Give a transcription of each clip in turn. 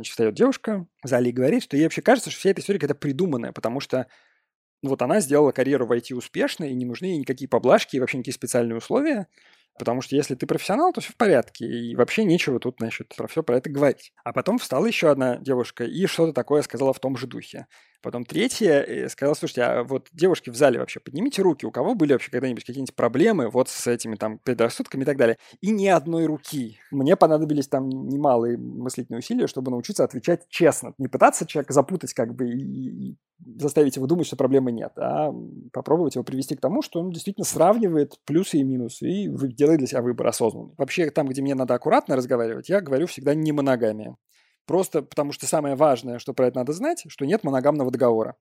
Значит, встает девушка в зале и говорит, что ей вообще кажется, что вся эта история какая-то придуманная, потому что ну, вот она сделала карьеру в IT успешно, и не нужны ей никакие поблажки и вообще никакие специальные условия. Потому что если ты профессионал, то все в порядке. И вообще нечего тут, значит, про все про это говорить. А потом встала еще одна девушка и что-то такое сказала в том же духе. Потом третья э, сказала, слушайте, а вот девушки в зале вообще, поднимите руки, у кого были вообще когда-нибудь какие-нибудь проблемы вот с этими там предрассудками и так далее. И ни одной руки. Мне понадобились там немалые мыслительные усилия, чтобы научиться отвечать честно. Не пытаться человека запутать как бы и заставить его думать, что проблемы нет, а попробовать его привести к тому, что он действительно сравнивает плюсы и минусы и делает для себя выбор осознанный. Вообще, там, где мне надо аккуратно разговаривать, я говорю всегда не моногамия. Просто потому что самое важное, что про это надо знать, что нет моногамного договора.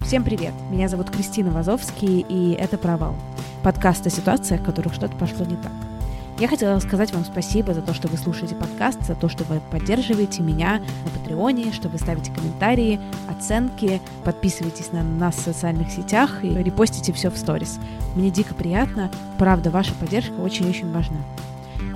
Всем привет! Меня зовут Кристина Вазовский, и это «Провал» — подкаст о ситуациях, в которых что-то пошло не так. Я хотела сказать вам спасибо за то, что вы слушаете подкаст, за то, что вы поддерживаете меня на Патреоне, что вы ставите комментарии, оценки, подписываетесь на нас в социальных сетях и репостите все в сторис. Мне дико приятно, правда, ваша поддержка очень-очень важна.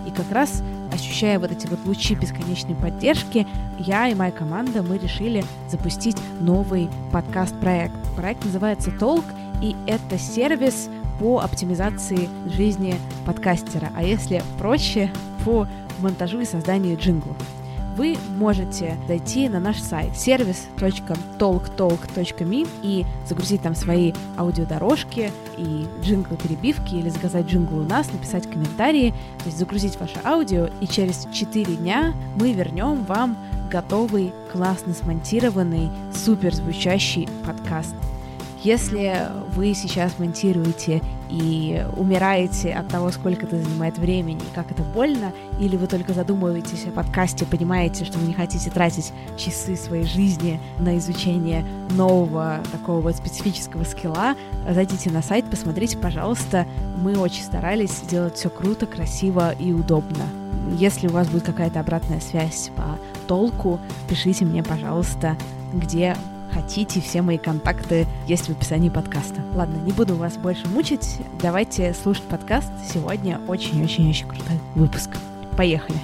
И как раз ощущая вот эти вот лучи бесконечной поддержки, я и моя команда, мы решили запустить новый подкаст-проект. Проект называется «Толк», и это сервис, по оптимизации жизни подкастера, а если проще, по монтажу и созданию джинглов. Вы можете зайти на наш сайт service.talktalk.me и загрузить там свои аудиодорожки и джинглы-перебивки или заказать джингл у нас, написать комментарии, то есть загрузить ваше аудио, и через 4 дня мы вернем вам готовый, классно смонтированный, супер звучащий подкаст – если вы сейчас монтируете и умираете от того, сколько это занимает времени, как это больно, или вы только задумываетесь о подкасте, понимаете, что вы не хотите тратить часы своей жизни на изучение нового такого вот специфического скилла, зайдите на сайт, посмотрите, пожалуйста. Мы очень старались сделать все круто, красиво и удобно. Если у вас будет какая-то обратная связь по толку, пишите мне, пожалуйста, где хотите, все мои контакты есть в описании подкаста. Ладно, не буду вас больше мучить. Давайте слушать подкаст. Сегодня очень-очень-очень крутой выпуск. Поехали!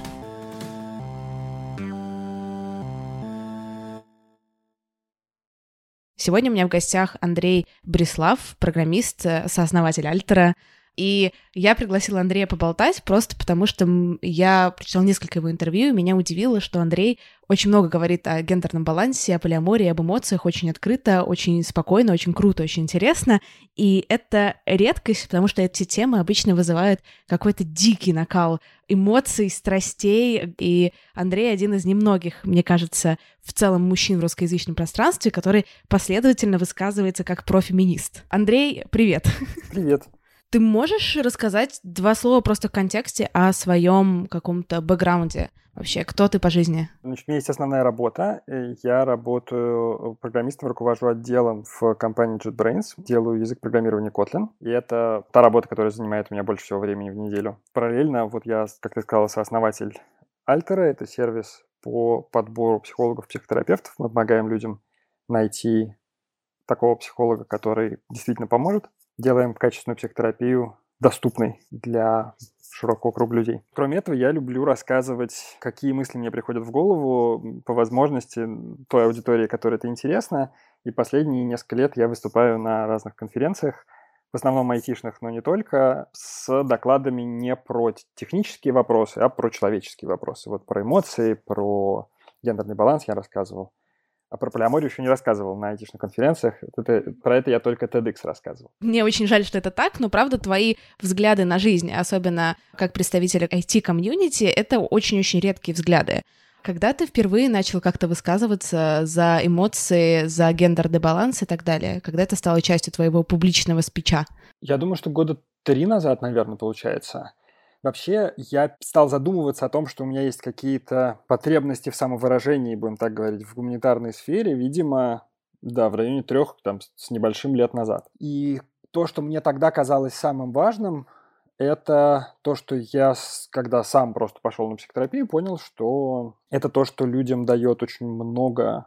Сегодня у меня в гостях Андрей Брислав, программист, сооснователь Альтера, и я пригласила Андрея поболтать просто потому, что я прочитала несколько его интервью, и меня удивило, что Андрей очень много говорит о гендерном балансе, о полиамории, об эмоциях очень открыто, очень спокойно, очень круто, очень интересно. И это редкость, потому что эти темы обычно вызывают какой-то дикий накал эмоций, страстей. И Андрей один из немногих, мне кажется, в целом мужчин в русскоязычном пространстве, который последовательно высказывается как профеминист. Андрей, привет. Привет. Ты можешь рассказать два слова просто в контексте о своем каком-то бэкграунде? Вообще, кто ты по жизни? Значит, у меня есть основная работа. Я работаю программистом, руковожу отделом в компании JetBrains. Делаю язык программирования Kotlin. И это та работа, которая занимает у меня больше всего времени в неделю. Параллельно, вот я, как ты сказал, сооснователь Альтера. Это сервис по подбору психологов, психотерапевтов. Мы помогаем людям найти такого психолога, который действительно поможет делаем качественную психотерапию доступной для широкого круга людей. Кроме этого, я люблю рассказывать, какие мысли мне приходят в голову, по возможности той аудитории, которой это интересно. И последние несколько лет я выступаю на разных конференциях, в основном айтишных, но не только, с докладами не про технические вопросы, а про человеческие вопросы. Вот про эмоции, про гендерный баланс я рассказывал. А про полиаморию еще не рассказывал на айтишных конференциях. Это, про это я только TEDx рассказывал. Мне очень жаль, что это так, но правда твои взгляды на жизнь, особенно как представителя IT-комьюнити, это очень-очень редкие взгляды. Когда ты впервые начал как-то высказываться за эмоции, за гендерный баланс и так далее? Когда это стало частью твоего публичного спича? Я думаю, что года три назад, наверное, получается. Вообще, я стал задумываться о том, что у меня есть какие-то потребности в самовыражении, будем так говорить, в гуманитарной сфере, видимо, да, в районе трех там, с небольшим лет назад. И то, что мне тогда казалось самым важным, это то, что я, когда сам просто пошел на психотерапию, понял, что это то, что людям дает очень много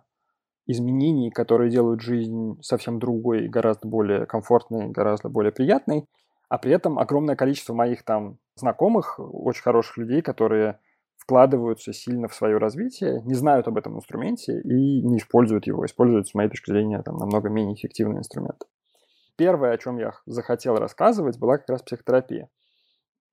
изменений, которые делают жизнь совсем другой, гораздо более комфортной, гораздо более приятной. А при этом огромное количество моих там знакомых, очень хороших людей, которые вкладываются сильно в свое развитие, не знают об этом инструменте и не используют его, используют, с моей точки зрения, там, намного менее эффективный инструмент. Первое, о чем я захотел рассказывать, была как раз психотерапия.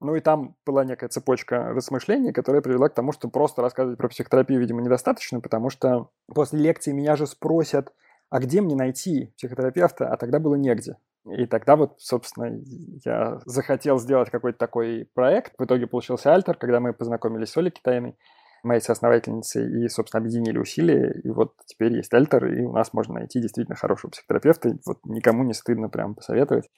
Ну и там была некая цепочка размышлений, которая привела к тому, что просто рассказывать про психотерапию, видимо, недостаточно, потому что после лекции меня же спросят, а где мне найти психотерапевта, а тогда было негде. И тогда вот, собственно, я захотел сделать какой-то такой проект. В итоге получился Альтер, когда мы познакомились с Олей Китайной, моей соосновательницей, и, собственно, объединили усилия. И вот теперь есть Альтер, и у нас можно найти действительно хорошего психотерапевта. Вот никому не стыдно прям посоветовать.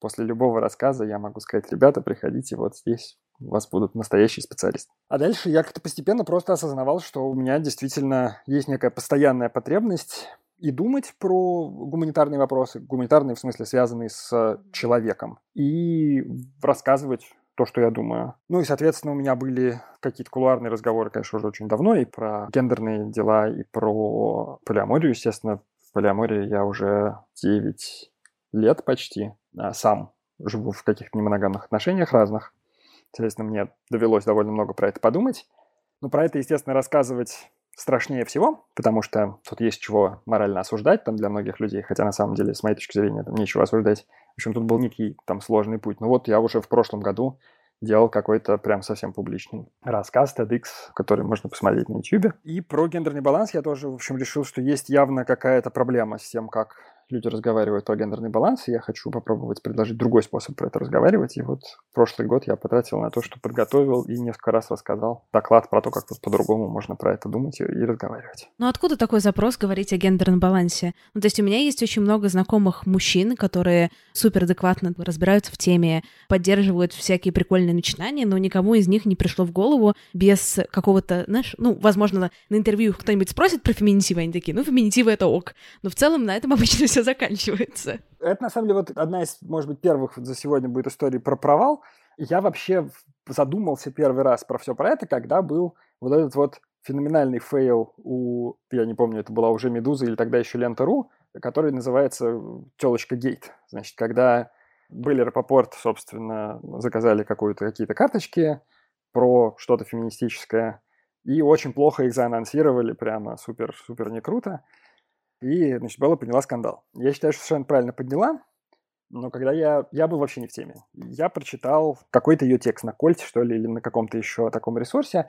После любого рассказа я могу сказать, ребята, приходите, вот здесь у вас будут настоящие специалисты. А дальше я как-то постепенно просто осознавал, что у меня действительно есть некая постоянная потребность и думать про гуманитарные вопросы, гуманитарные в смысле связанные с человеком, и рассказывать то, что я думаю. Ну и, соответственно, у меня были какие-то кулуарные разговоры, конечно, уже очень давно, и про гендерные дела, и про полиаморию, естественно. В полиамории я уже 9 лет почти а сам живу в каких-то немоногамных отношениях разных. Соответственно, мне довелось довольно много про это подумать. Но про это, естественно, рассказывать страшнее всего, потому что тут есть чего морально осуждать там для многих людей, хотя на самом деле, с моей точки зрения, там нечего осуждать. В общем, тут был некий там сложный путь. Но вот я уже в прошлом году делал какой-то прям совсем публичный рассказ TEDx, который можно посмотреть на YouTube. И про гендерный баланс я тоже, в общем, решил, что есть явно какая-то проблема с тем, как люди разговаривают про гендерный баланс, и я хочу попробовать предложить другой способ про это разговаривать. И вот прошлый год я потратил на то, что подготовил и несколько раз рассказал доклад про то, как вот по-другому можно про это думать и, и разговаривать. Ну откуда такой запрос говорить о гендерном балансе? Ну, то есть у меня есть очень много знакомых мужчин, которые супер адекватно разбираются в теме, поддерживают всякие прикольные начинания, но никому из них не пришло в голову без какого-то, знаешь, ну, возможно, на интервью кто-нибудь спросит про феминитивы, они такие, ну, феминитивы — это ок. Но в целом на этом обычно все заканчивается. Это, на самом деле, вот одна из, может быть, первых за сегодня будет истории про провал. Я вообще задумался первый раз про все про это, когда был вот этот вот феноменальный фейл у, я не помню, это была уже «Медуза» или тогда еще «Лента.ру», который называется «Телочка Гейт». Значит, когда были Рапопорт, собственно, заказали какие-то карточки про что-то феминистическое, и очень плохо их заанонсировали, прямо супер-супер не круто. И, значит, Белла подняла скандал. Я считаю, что совершенно правильно подняла, но когда я... Я был вообще не в теме. Я прочитал какой-то ее текст на Кольте, что ли, или на каком-то еще таком ресурсе.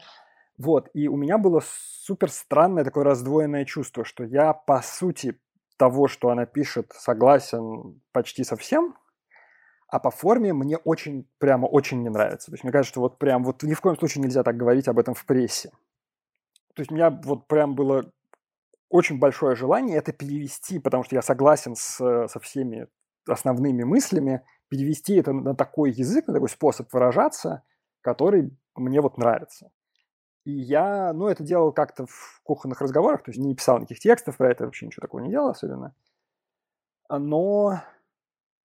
Вот, и у меня было супер странное такое раздвоенное чувство, что я, по сути, того, что она пишет, согласен почти со всем, а по форме мне очень, прямо очень не нравится. То есть мне кажется, что вот прям вот ни в коем случае нельзя так говорить об этом в прессе. То есть у меня вот прям было очень большое желание это перевести, потому что я согласен с, со всеми основными мыслями, перевести это на такой язык, на такой способ выражаться, который мне вот нравится. И я, ну, это делал как-то в кухонных разговорах, то есть не писал никаких текстов про это, вообще ничего такого не делал особенно. Но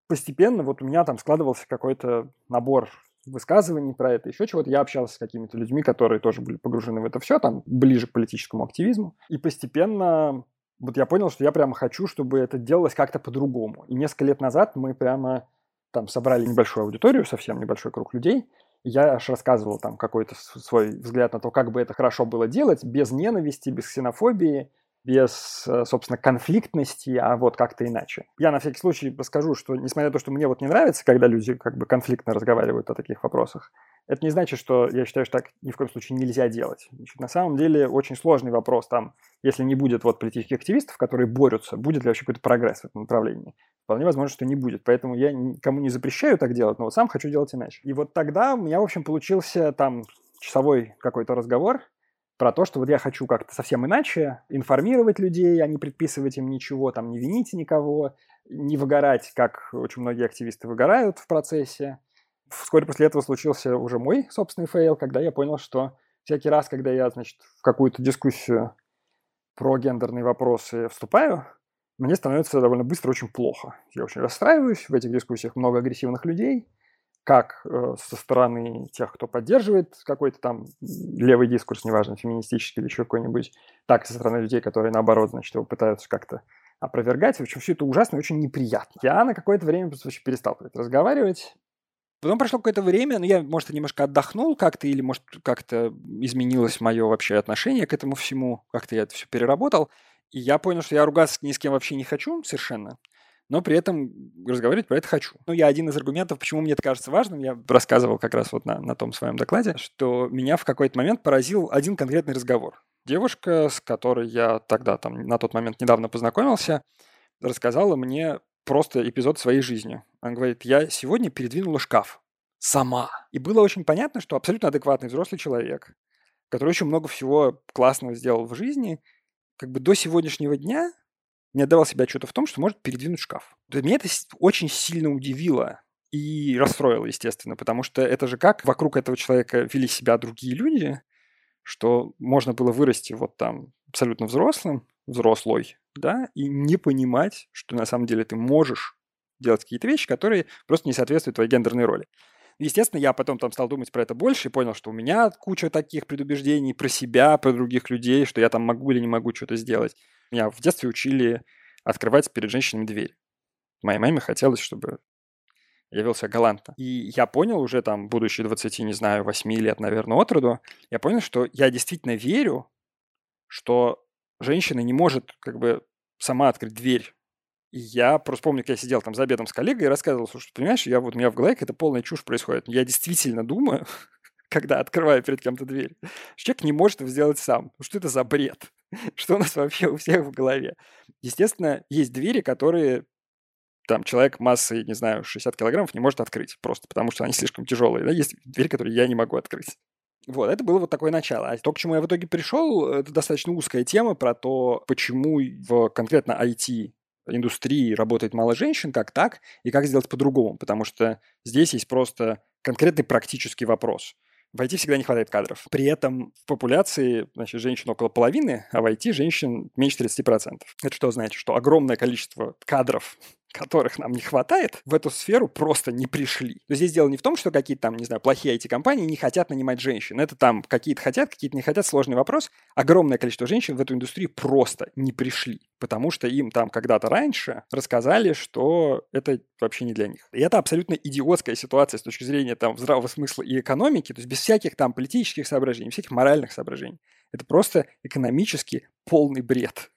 постепенно вот у меня там складывался какой-то набор высказываний про это, еще чего-то. Я общался с какими-то людьми, которые тоже были погружены в это все, там, ближе к политическому активизму. И постепенно вот я понял, что я прямо хочу, чтобы это делалось как-то по-другому. И несколько лет назад мы прямо там собрали небольшую аудиторию, совсем небольшой круг людей. Я аж рассказывал там какой-то свой взгляд на то, как бы это хорошо было делать, без ненависти, без ксенофобии, без, э, собственно, конфликтности, а вот как-то иначе. Я на всякий случай скажу, что несмотря на то, что мне вот не нравится, когда люди как бы конфликтно разговаривают о таких вопросах, это не значит, что я считаю, что так ни в коем случае нельзя делать. Значит, на самом деле очень сложный вопрос там, если не будет вот политических активистов, которые борются, будет ли вообще какой-то прогресс в этом направлении. Вполне возможно, что не будет. Поэтому я никому не запрещаю так делать, но вот сам хочу делать иначе. И вот тогда у меня, в общем, получился там часовой какой-то разговор про то, что вот я хочу как-то совсем иначе информировать людей, а не предписывать им ничего, там, не вините никого, не выгорать, как очень многие активисты выгорают в процессе, Вскоре после этого случился уже мой собственный фейл, когда я понял, что всякий раз, когда я, значит, в какую-то дискуссию про гендерные вопросы вступаю, мне становится довольно быстро очень плохо. Я очень расстраиваюсь, в этих дискуссиях много агрессивных людей, как э, со стороны тех, кто поддерживает какой-то там левый дискурс, неважно, феминистический или еще какой-нибудь, так и со стороны людей, которые, наоборот, значит, его пытаются как-то опровергать. В общем, все это ужасно и очень неприятно. Я на какое-то время перестал разговаривать, Потом прошло какое-то время, но ну, я, может, немножко отдохнул как-то, или, может, как-то изменилось мое вообще отношение к этому всему, как-то я это все переработал. И я понял, что я ругаться ни с кем вообще не хочу совершенно, но при этом разговаривать про это хочу. Ну, я один из аргументов, почему мне это кажется важным, я рассказывал как раз вот на, на том своем докладе, что меня в какой-то момент поразил один конкретный разговор. Девушка, с которой я тогда там на тот момент недавно познакомился, рассказала мне просто эпизод своей жизни. Она говорит, я сегодня передвинула шкаф сама. И было очень понятно, что абсолютно адекватный взрослый человек, который очень много всего классного сделал в жизни, как бы до сегодняшнего дня не отдавал себе отчета в том, что может передвинуть шкаф. Меня это очень сильно удивило и расстроило, естественно, потому что это же как вокруг этого человека вели себя другие люди, что можно было вырасти вот там абсолютно взрослым, взрослой, да, и не понимать, что на самом деле ты можешь делать какие-то вещи, которые просто не соответствуют твоей гендерной роли. Естественно, я потом там стал думать про это больше и понял, что у меня куча таких предубеждений про себя, про других людей, что я там могу или не могу что-то сделать. Меня в детстве учили открывать перед женщинами дверь. Моей маме хотелось, чтобы я вел себя галантно. И я понял уже там, будучи 20, не знаю, 8 лет, наверное, от роду, я понял, что я действительно верю, что женщина не может как бы сама открыть дверь. И я просто помню, как я сидел там за обедом с коллегой и рассказывал, что, понимаешь, я вот у меня в голове какая-то полная чушь происходит. Я действительно думаю, когда открываю перед кем-то дверь, человек не может это сделать сам. Что это за бред? Что у нас вообще у всех в голове? Естественно, есть двери, которые там человек массой, не знаю, 60 килограммов не может открыть, просто потому что они слишком тяжелые. Да? Есть дверь, которую я не могу открыть. Вот, это было вот такое начало. А то, к чему я в итоге пришел, это достаточно узкая тема про то, почему в конкретно IT индустрии работает мало женщин, как так, и как сделать по-другому. Потому что здесь есть просто конкретный практический вопрос. В IT всегда не хватает кадров. При этом в популяции значит, женщин около половины, а в IT женщин меньше 30%. Это что значит? Что огромное количество кадров которых нам не хватает, в эту сферу просто не пришли. Но здесь дело не в том, что какие-то там, не знаю, плохие IT-компании не хотят нанимать женщин. Это там какие-то хотят, какие-то не хотят, сложный вопрос. Огромное количество женщин в эту индустрию просто не пришли, потому что им там когда-то раньше рассказали, что это вообще не для них. И это абсолютно идиотская ситуация с точки зрения там здравого смысла и экономики, то есть без всяких там политических соображений, всяких моральных соображений. Это просто экономически полный бред.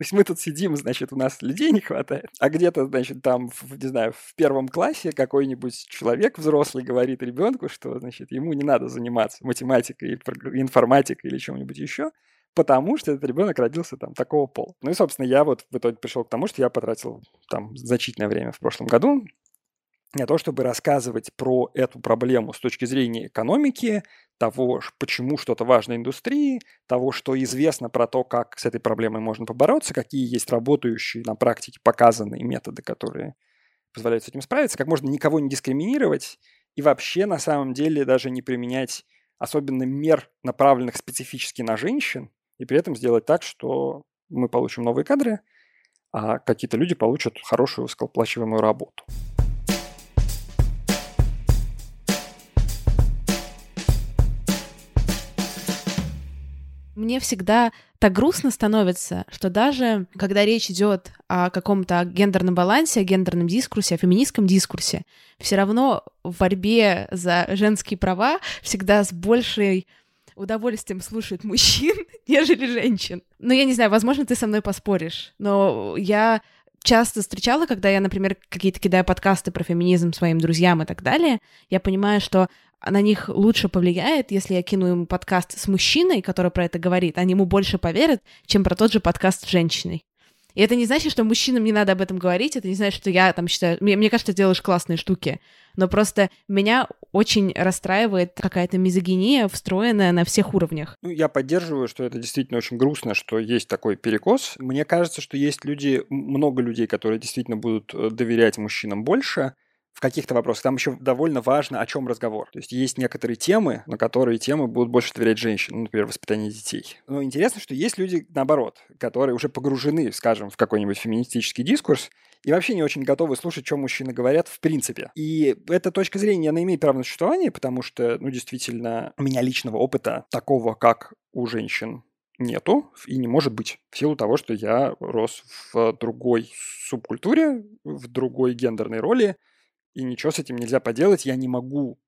То есть мы тут сидим, значит, у нас людей не хватает, а где-то, значит, там, в, не знаю, в первом классе какой-нибудь человек взрослый говорит ребенку, что, значит, ему не надо заниматься математикой, информатикой или чем-нибудь еще, потому что этот ребенок родился там такого пола. Ну и, собственно, я вот в итоге пришел к тому, что я потратил там значительное время в прошлом году для того, чтобы рассказывать про эту проблему с точки зрения экономики, того, почему что-то важно индустрии, того, что известно про то, как с этой проблемой можно побороться, какие есть работающие на практике показанные методы, которые позволяют с этим справиться, как можно никого не дискриминировать и вообще на самом деле даже не применять особенно мер, направленных специфически на женщин, и при этом сделать так, что мы получим новые кадры, а какие-то люди получат хорошую высокооплачиваемую работу. Мне всегда так грустно становится, что даже когда речь идет о каком-то гендерном балансе, о гендерном дискурсе, о феминистском дискурсе, все равно в борьбе за женские права всегда с большей удовольствием слушают мужчин, нежели женщин. Ну, я не знаю, возможно, ты со мной поспоришь, но я часто встречала, когда я, например, какие-то кидаю подкасты про феминизм своим друзьям и так далее, я понимаю, что на них лучше повлияет, если я кину им подкаст с мужчиной, который про это говорит, они ему больше поверят, чем про тот же подкаст с женщиной. И это не значит, что мужчинам не надо об этом говорить, это не значит, что я там считаю... Мне, мне кажется, ты делаешь классные штуки, но просто меня очень расстраивает какая-то мизогиния, встроенная на всех уровнях. Ну, я поддерживаю, что это действительно очень грустно, что есть такой перекос. Мне кажется, что есть люди, много людей, которые действительно будут э, доверять мужчинам больше, в каких-то вопросах. Там еще довольно важно, о чем разговор. То есть есть некоторые темы, на которые темы будут больше доверять женщинам, ну, например, воспитание детей. Но интересно, что есть люди, наоборот, которые уже погружены, скажем, в какой-нибудь феминистический дискурс, и вообще не очень готовы слушать, что мужчины говорят в принципе. И эта точка зрения, она имеет право на существование, потому что, ну, действительно, у меня личного опыта такого, как у женщин, нету и не может быть в силу того, что я рос в другой субкультуре, в другой гендерной роли, и ничего с этим нельзя поделать. Я не могу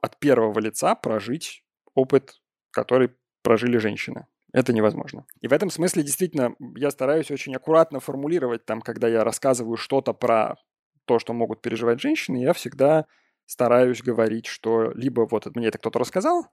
от первого лица прожить опыт, который прожили женщины. Это невозможно. И в этом смысле действительно я стараюсь очень аккуратно формулировать там, когда я рассказываю что-то про то, что могут переживать женщины, я всегда стараюсь говорить, что либо вот мне это кто-то рассказал,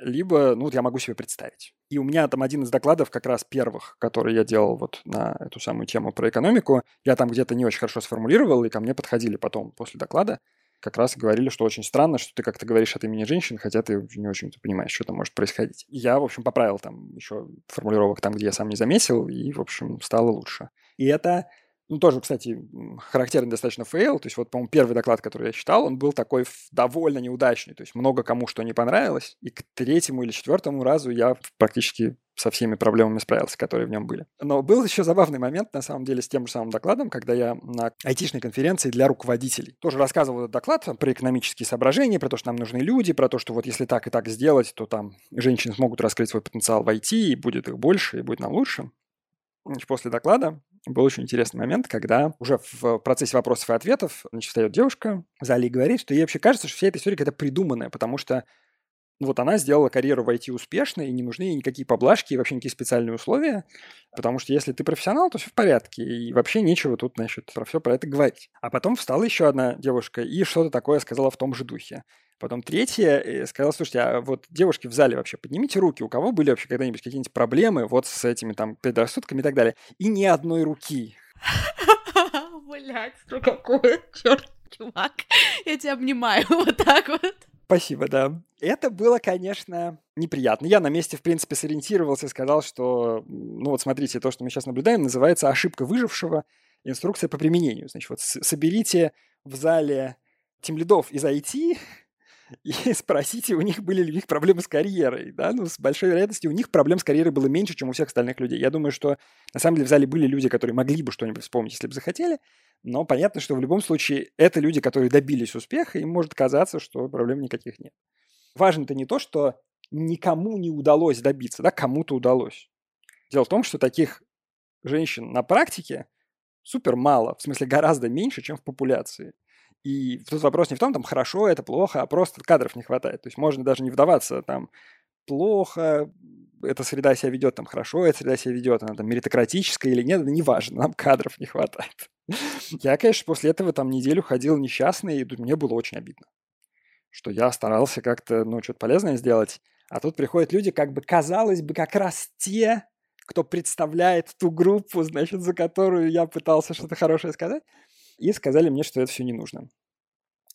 либо, ну, вот я могу себе представить. И у меня там один из докладов, как раз первых, который я делал вот на эту самую тему про экономику, я там где-то не очень хорошо сформулировал, и ко мне подходили потом после доклада, как раз говорили, что очень странно, что ты как-то говоришь от имени женщин, хотя ты не очень понимаешь, что там может происходить. я, в общем, поправил там еще формулировок там, где я сам не заметил, и, в общем, стало лучше. И это ну, тоже, кстати, характерный достаточно фейл. То есть вот, по-моему, первый доклад, который я читал, он был такой довольно неудачный. То есть много кому что не понравилось. И к третьему или четвертому разу я практически со всеми проблемами справился, которые в нем были. Но был еще забавный момент, на самом деле, с тем же самым докладом, когда я на айтишной конференции для руководителей тоже рассказывал этот доклад там, про экономические соображения, про то, что нам нужны люди, про то, что вот если так и так сделать, то там женщины смогут раскрыть свой потенциал в IT, и будет их больше, и будет нам лучше. После доклада был очень интересный момент, когда уже в процессе вопросов и ответов значит, встает девушка в зале и говорит, что ей вообще кажется, что вся эта история какая-то придуманная, потому что вот она сделала карьеру в IT успешно, и не нужны ей никакие поблажки и вообще никакие специальные условия, потому что если ты профессионал, то все в порядке, и вообще нечего тут, значит, про все про это говорить. А потом встала еще одна девушка и что-то такое сказала в том же духе. Потом третья э, сказала, слушайте, а вот девушки в зале вообще поднимите руки, у кого были вообще когда-нибудь какие-нибудь проблемы вот с этими там предрассудками и так далее. И ни одной руки. Блять, что какое, черт, чувак. Я тебя обнимаю вот так вот. Спасибо, да. Это было, конечно, неприятно. Я на месте, в принципе, сориентировался и сказал, что, ну вот смотрите, то, что мы сейчас наблюдаем, называется ошибка выжившего, инструкция по применению. Значит, вот соберите в зале тем лидов из IT, и спросите, у них были ли у них проблемы с карьерой. Да? Ну, с большой вероятностью у них проблем с карьерой было меньше, чем у всех остальных людей. Я думаю, что на самом деле в зале были люди, которые могли бы что-нибудь вспомнить, если бы захотели, но понятно, что в любом случае это люди, которые добились успеха, им может казаться, что проблем никаких нет. Важно-то не то, что никому не удалось добиться, да, кому-то удалось. Дело в том, что таких женщин на практике супер мало, в смысле гораздо меньше, чем в популяции. И тут вопрос не в том, там, хорошо это, плохо, а просто кадров не хватает. То есть можно даже не вдаваться, там, плохо эта среда себя ведет, там, хорошо эта среда себя ведет, она там меритократическая или нет, это не важно, нам кадров не хватает. Я, конечно, после этого там неделю ходил несчастный, и мне было очень обидно, что я старался как-то, ну, что-то полезное сделать, а тут приходят люди, как бы, казалось бы, как раз те, кто представляет ту группу, значит, за которую я пытался что-то хорошее сказать, и сказали мне, что это все не нужно.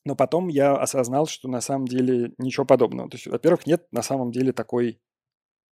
Но потом я осознал, что на самом деле ничего подобного. То есть, во-первых, нет на самом деле такой,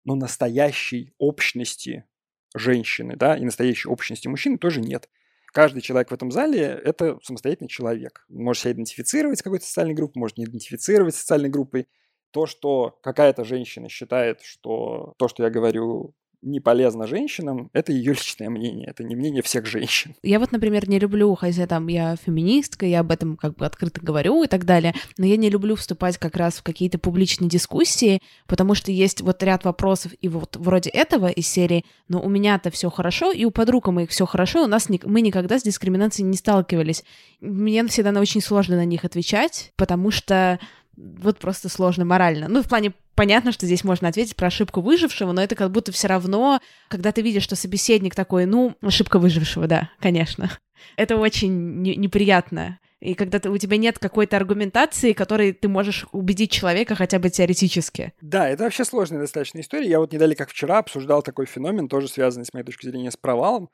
ну, настоящей общности женщины, да, и настоящей общности мужчины тоже нет. Каждый человек в этом зале – это самостоятельный человек. Может себя идентифицировать с какой-то социальной группой, может не идентифицировать с социальной группой. То, что какая-то женщина считает, что то, что я говорю, не полезно женщинам, это ее личное мнение, это не мнение всех женщин. Я вот, например, не люблю, хотя там я феминистка, я об этом как бы открыто говорю и так далее, но я не люблю вступать как раз в какие-то публичные дискуссии, потому что есть вот ряд вопросов и вот вроде этого из серии, но у меня-то все хорошо, и у подруг моих все хорошо, у нас ни, мы никогда с дискриминацией не сталкивались. Мне всегда очень сложно на них отвечать, потому что вот просто сложно морально. Ну, в плане, понятно, что здесь можно ответить про ошибку выжившего, но это как будто все равно, когда ты видишь, что собеседник такой, ну, ошибка выжившего, да, конечно. Это очень не- неприятно. И когда ты, у тебя нет какой-то аргументации, которой ты можешь убедить человека хотя бы теоретически. Да, это вообще сложная достаточно история. Я вот не дали как вчера обсуждал такой феномен, тоже связанный, с моей точки зрения, с провалом.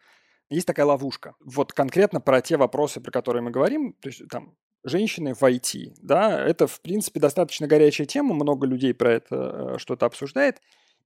Есть такая ловушка. Вот конкретно про те вопросы, про которые мы говорим, то есть там женщины в IT, да, это, в принципе, достаточно горячая тема, много людей про это э, что-то обсуждает,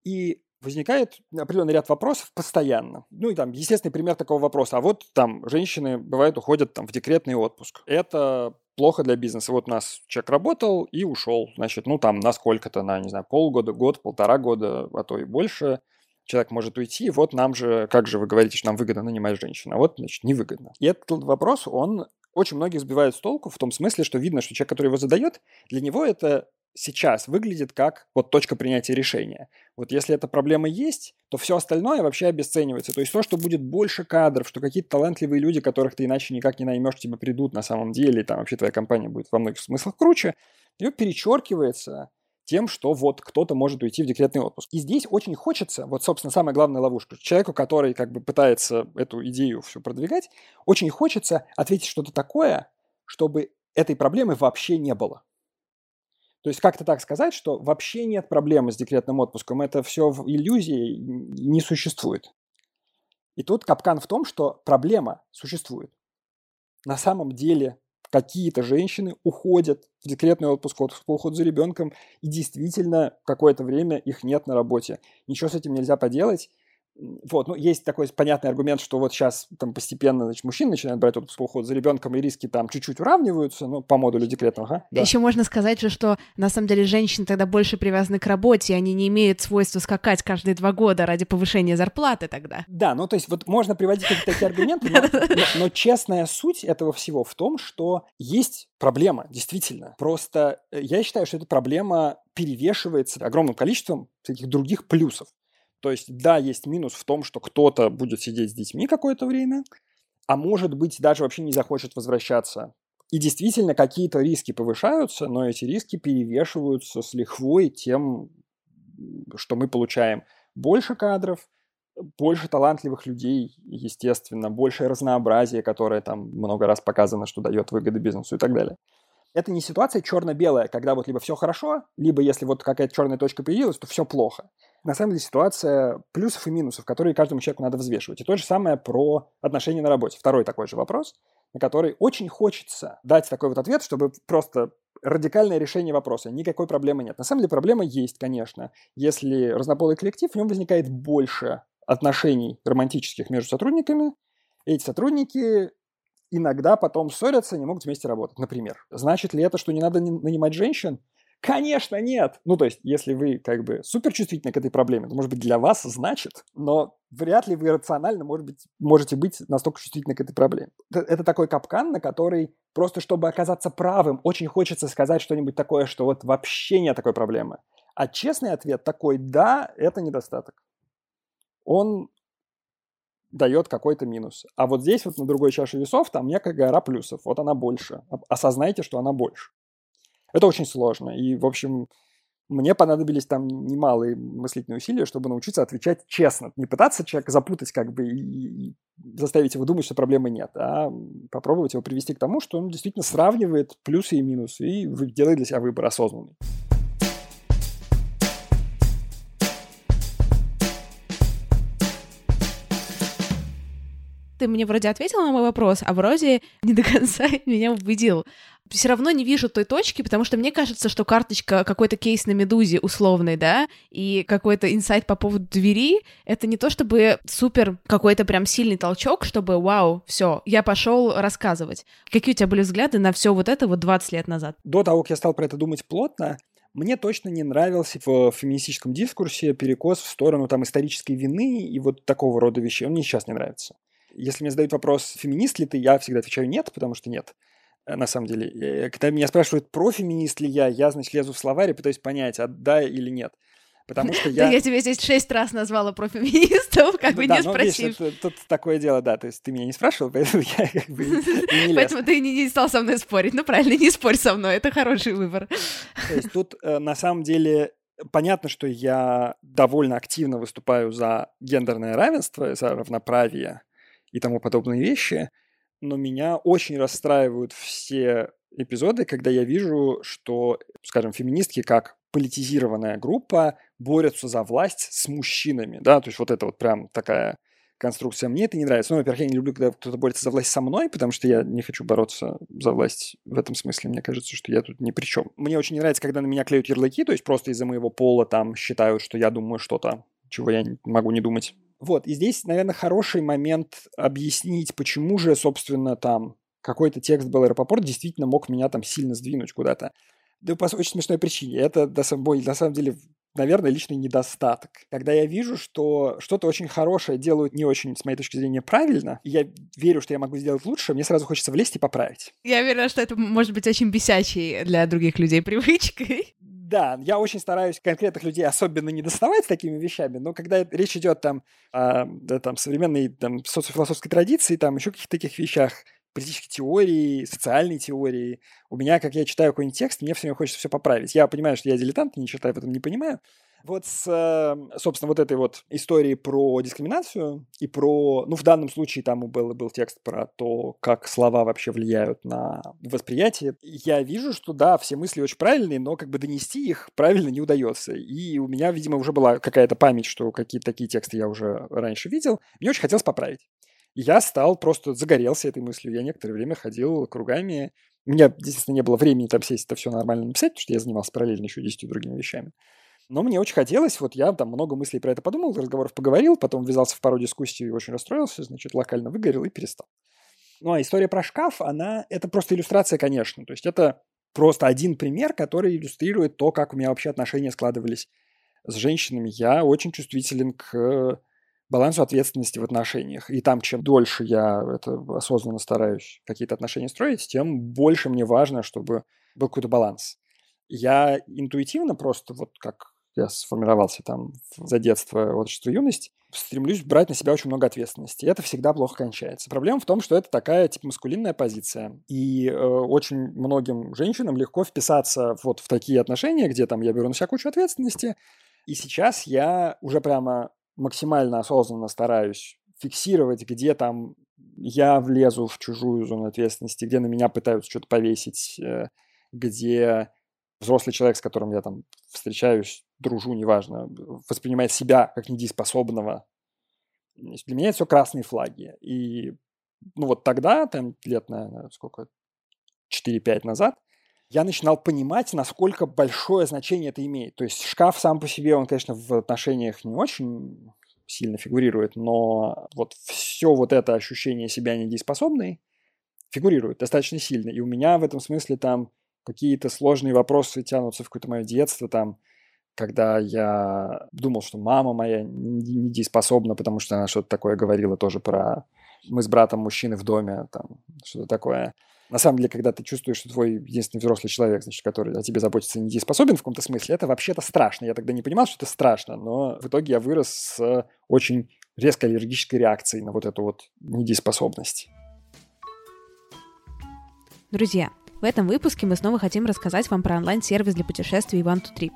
и возникает определенный ряд вопросов постоянно. Ну и там, естественный пример такого вопроса. А вот там женщины, бывает, уходят там в декретный отпуск. Это плохо для бизнеса. Вот у нас человек работал и ушел. Значит, ну там на сколько-то, на, не знаю, полгода, год, полтора года, а то и больше человек может уйти, вот нам же, как же вы говорите, что нам выгодно нанимать женщину, а вот, значит, невыгодно. И этот вопрос, он очень многих сбивает с толку в том смысле, что видно, что человек, который его задает, для него это сейчас выглядит как вот точка принятия решения. Вот если эта проблема есть, то все остальное вообще обесценивается. То есть то, что будет больше кадров, что какие-то талантливые люди, которых ты иначе никак не наймешь, тебе придут на самом деле, и там вообще твоя компания будет во многих смыслах круче, ее перечеркивается тем, что вот кто-то может уйти в декретный отпуск. И здесь очень хочется, вот, собственно, самая главная ловушка, человеку, который как бы пытается эту идею все продвигать, очень хочется ответить что-то такое, чтобы этой проблемы вообще не было. То есть как-то так сказать, что вообще нет проблемы с декретным отпуском, это все в иллюзии не существует. И тут капкан в том, что проблема существует. На самом деле какие-то женщины уходят в декретный отпуск, отпуск по уходу за ребенком, и действительно какое-то время их нет на работе. Ничего с этим нельзя поделать. Вот, ну, есть такой понятный аргумент, что вот сейчас там постепенно, значит, мужчины начинают брать отпуск по уходу за ребенком, и риски там чуть-чуть уравниваются, ну, по модулю декретного, ага, да. Еще можно сказать же, что на самом деле женщины тогда больше привязаны к работе, и они не имеют свойства скакать каждые два года ради повышения зарплаты тогда. Да, ну, то есть вот можно приводить какие-то такие аргументы, но честная суть этого всего в том, что есть проблема, действительно. Просто э, я считаю, что эта проблема перевешивается огромным количеством таких других плюсов. То есть, да, есть минус в том, что кто-то будет сидеть с детьми какое-то время, а может быть, даже вообще не захочет возвращаться. И действительно, какие-то риски повышаются, но эти риски перевешиваются с лихвой тем, что мы получаем больше кадров, больше талантливых людей, естественно, большее разнообразие, которое там много раз показано, что дает выгоды бизнесу и так далее это не ситуация черно-белая, когда вот либо все хорошо, либо если вот какая-то черная точка появилась, то все плохо. На самом деле ситуация плюсов и минусов, которые каждому человеку надо взвешивать. И то же самое про отношения на работе. Второй такой же вопрос, на который очень хочется дать такой вот ответ, чтобы просто радикальное решение вопроса. Никакой проблемы нет. На самом деле проблема есть, конечно. Если разнополый коллектив, в нем возникает больше отношений романтических между сотрудниками, эти сотрудники иногда потом ссорятся, не могут вместе работать, например. Значит ли это, что не надо нанимать женщин? Конечно, нет. Ну, то есть, если вы как бы суперчувствительны к этой проблеме, то, может быть, для вас значит, но вряд ли вы рационально, может быть, можете быть настолько чувствительны к этой проблеме. Это, это такой капкан, на который просто, чтобы оказаться правым, очень хочется сказать что-нибудь такое, что вот вообще нет такой проблемы. А честный ответ такой «да, это недостаток». Он дает какой-то минус. А вот здесь вот на другой чаше весов там некая гора плюсов. Вот она больше. Осознайте, что она больше. Это очень сложно. И, в общем, мне понадобились там немалые мыслительные усилия, чтобы научиться отвечать честно. Не пытаться человека запутать как бы и заставить его думать, что проблемы нет, а попробовать его привести к тому, что он действительно сравнивает плюсы и минусы и делает для себя выбор осознанный. Ты мне вроде ответил на мой вопрос, а вроде не до конца меня убедил. Все равно не вижу той точки, потому что мне кажется, что карточка какой-то кейс на медузе условный, да, и какой-то инсайт по поводу двери, это не то чтобы супер какой-то прям сильный толчок, чтобы вау, все, я пошел рассказывать. Какие у тебя были взгляды на все вот это вот 20 лет назад? До того, как я стал про это думать плотно, мне точно не нравился в феминистическом дискурсе перекос в сторону там исторической вины и вот такого рода вещей. Он мне сейчас не нравится. Если мне задают вопрос, феминист ли ты, я всегда отвечаю нет, потому что нет. Э, на самом деле. Э, когда меня спрашивают, про феминист ли я, я, значит, лезу в словарь и пытаюсь понять, а да или нет. Потому что я... Я тебе здесь шесть раз назвала про феминистов, как бы не ну, спросив. Тут, такое дело, да, то есть ты меня не спрашивал, поэтому я как бы не. Поэтому ты не, не стал со мной спорить. Ну, правильно, не спорь со мной, это хороший выбор. То есть тут э, на самом деле понятно, что я довольно активно выступаю за гендерное равенство, за равноправие и тому подобные вещи, но меня очень расстраивают все эпизоды, когда я вижу, что, скажем, феминистки как политизированная группа борются за власть с мужчинами, да, то есть вот это вот прям такая конструкция. Мне это не нравится. Ну, во-первых, я не люблю, когда кто-то борется за власть со мной, потому что я не хочу бороться за власть в этом смысле. Мне кажется, что я тут ни при чем. Мне очень не нравится, когда на меня клеют ярлыки, то есть просто из-за моего пола там считают, что я думаю что-то, чего я могу не думать. Вот, и здесь, наверное, хороший момент объяснить, почему же, собственно, там какой-то текст был аэропорт действительно мог меня там сильно сдвинуть куда-то. Да по очень смешной причине. Это, на самом деле, наверное, личный недостаток. Когда я вижу, что что-то очень хорошее делают не очень, с моей точки зрения, правильно, и я верю, что я могу сделать лучше, мне сразу хочется влезть и поправить. Я уверена, что это может быть очень бесячей для других людей привычкой. Да, я очень стараюсь конкретных людей особенно не доставать с такими вещами, но когда речь идет там о да, там, современной там, социофилософской традиции, там еще каких-то таких вещах, политической теории, социальной теории. У меня, как я читаю какой-нибудь текст, мне все время хочется все поправить. Я понимаю, что я дилетант, ни черта в этом не понимаю. Вот с, э, собственно, вот этой вот историей про дискриминацию и про, ну, в данном случае там Беллы был текст про то, как слова вообще влияют на восприятие. Я вижу, что да, все мысли очень правильные, но как бы донести их правильно не удается. И у меня, видимо, уже была какая-то память, что какие-то такие тексты я уже раньше видел. Мне очень хотелось поправить я стал просто загорелся этой мыслью. Я некоторое время ходил кругами. У меня, естественно, не было времени там сесть это все нормально написать, потому что я занимался параллельно еще десятью другими вещами. Но мне очень хотелось, вот я там много мыслей про это подумал, разговоров поговорил, потом ввязался в пару дискуссий и очень расстроился, значит, локально выгорел и перестал. Ну, а история про шкаф, она, это просто иллюстрация, конечно. То есть это просто один пример, который иллюстрирует то, как у меня вообще отношения складывались с женщинами. Я очень чувствителен к балансу ответственности в отношениях. И там, чем дольше я это осознанно стараюсь какие-то отношения строить, тем больше мне важно, чтобы был какой-то баланс. Я интуитивно просто, вот как я сформировался там за детство, отрочество, юность, стремлюсь брать на себя очень много ответственности. И это всегда плохо кончается. Проблема в том, что это такая типа маскулинная позиция. И э, очень многим женщинам легко вписаться вот в такие отношения, где там я беру на себя кучу ответственности. И сейчас я уже прямо максимально осознанно стараюсь фиксировать, где там я влезу в чужую зону ответственности, где на меня пытаются что-то повесить, э, где взрослый человек, с которым я там встречаюсь, дружу, неважно, воспринимает себя как недееспособного. Для меня это все красные флаги. И ну вот тогда, там лет, наверное, сколько, 4-5 назад, я начинал понимать, насколько большое значение это имеет. То есть шкаф сам по себе, он, конечно, в отношениях не очень сильно фигурирует, но вот все вот это ощущение себя недееспособной фигурирует достаточно сильно. И у меня в этом смысле там какие-то сложные вопросы тянутся в какое-то мое детство, там, когда я думал, что мама моя недееспособна, потому что она что-то такое говорила тоже про мы с братом мужчины в доме, там, что-то такое. На самом деле, когда ты чувствуешь, что твой единственный взрослый человек, значит, который о тебе заботится, недееспособен в каком-то смысле, это вообще-то страшно. Я тогда не понимал, что это страшно, но в итоге я вырос с очень резкой аллергической реакцией на вот эту вот недееспособность. Друзья, в этом выпуске мы снова хотим рассказать вам про онлайн-сервис для путешествий to Trip.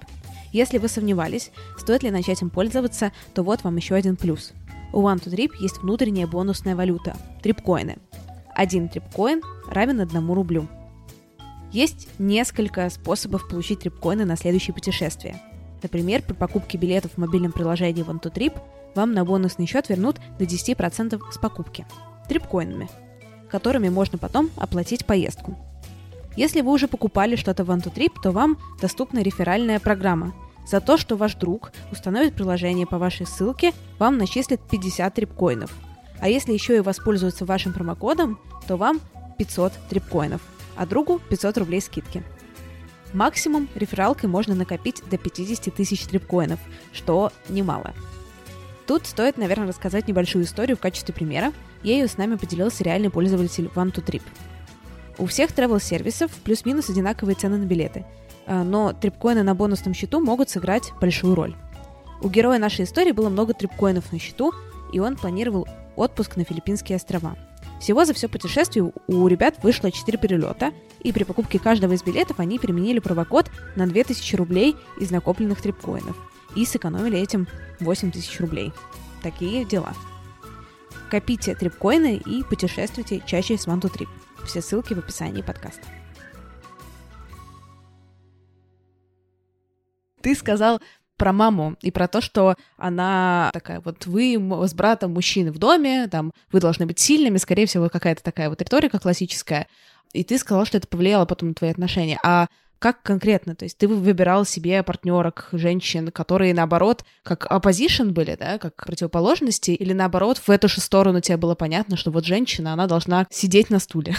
Если вы сомневались, стоит ли начать им пользоваться, то вот вам еще один плюс. У One to Trip есть внутренняя бонусная валюта – трипкоины – один трипкоин равен одному рублю. Есть несколько способов получить трипкоины на следующее путешествие. Например, при покупке билетов в мобильном приложении OneToTrip вам на бонусный счет вернут до 10% с покупки трипкоинами, которыми можно потом оплатить поездку. Если вы уже покупали что-то в OneToTrip, то вам доступна реферальная программа. За то, что ваш друг установит приложение по вашей ссылке, вам начислят 50 трипкоинов – а если еще и воспользоваться вашим промокодом, то вам 500 трипкоинов, а другу 500 рублей скидки. Максимум рефералкой можно накопить до 50 тысяч трипкоинов, что немало. Тут стоит, наверное, рассказать небольшую историю в качестве примера. Ею с нами поделился реальный пользователь One2Trip. У всех travel-сервисов плюс-минус одинаковые цены на билеты, но трипкоины на бонусном счету могут сыграть большую роль. У героя нашей истории было много трипкоинов на счету, и он планировал отпуск на Филиппинские острова. Всего за все путешествие у ребят вышло 4 перелета, и при покупке каждого из билетов они применили промокод на 2000 рублей из накопленных трипкоинов и сэкономили этим 8000 рублей. Такие дела. Копите трипкоины и путешествуйте чаще с OneToTrip. Все ссылки в описании подкаста. Ты сказал про маму и про то, что она такая, вот вы с братом мужчины в доме, там, вы должны быть сильными, скорее всего, какая-то такая вот риторика классическая, и ты сказал, что это повлияло потом на твои отношения. А как конкретно? То есть ты выбирал себе партнерок, женщин, которые, наоборот, как opposition были, да, как противоположности, или наоборот, в эту же сторону тебе было понятно, что вот женщина, она должна сидеть на стуле?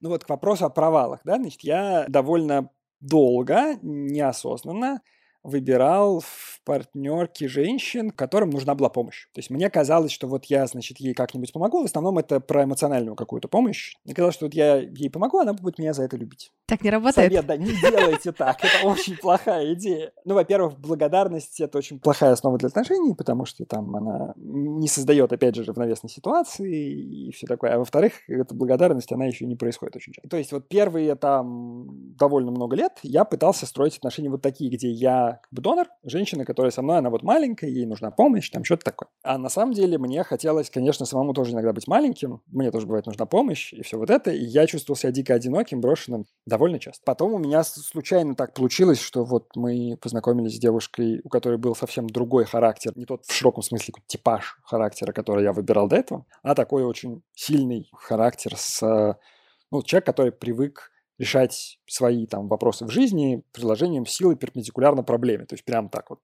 Ну вот к вопросу о провалах, да, значит, я довольно долго, неосознанно выбирал в партнерке женщин, которым нужна была помощь. То есть мне казалось, что вот я, значит, ей как-нибудь помогу. В основном это про эмоциональную какую-то помощь. Мне казалось, что вот я ей помогу, она будет меня за это любить. Так не работает. Совет, да, не делайте так. Это очень плохая идея. Ну, во-первых, благодарность — это очень плохая основа для отношений, потому что там она не создает, опять же, равновесной ситуации и все такое. А во-вторых, эта благодарность, она еще не происходит очень часто. То есть вот первые там довольно много лет я пытался строить отношения вот такие, где я как бы донор, женщина, которая со мной, она вот маленькая, ей нужна помощь, там что-то такое. А на самом деле мне хотелось, конечно, самому тоже иногда быть маленьким, мне тоже бывает нужна помощь и все вот это, и я чувствовал себя дико одиноким, брошенным довольно часто. Потом у меня случайно так получилось, что вот мы познакомились с девушкой, у которой был совсем другой характер, не тот в широком смысле типаж характера, который я выбирал до этого, а такой очень сильный характер с ну, человек, который привык решать свои там вопросы в жизни приложением силы перпендикулярно проблеме. То есть прям так вот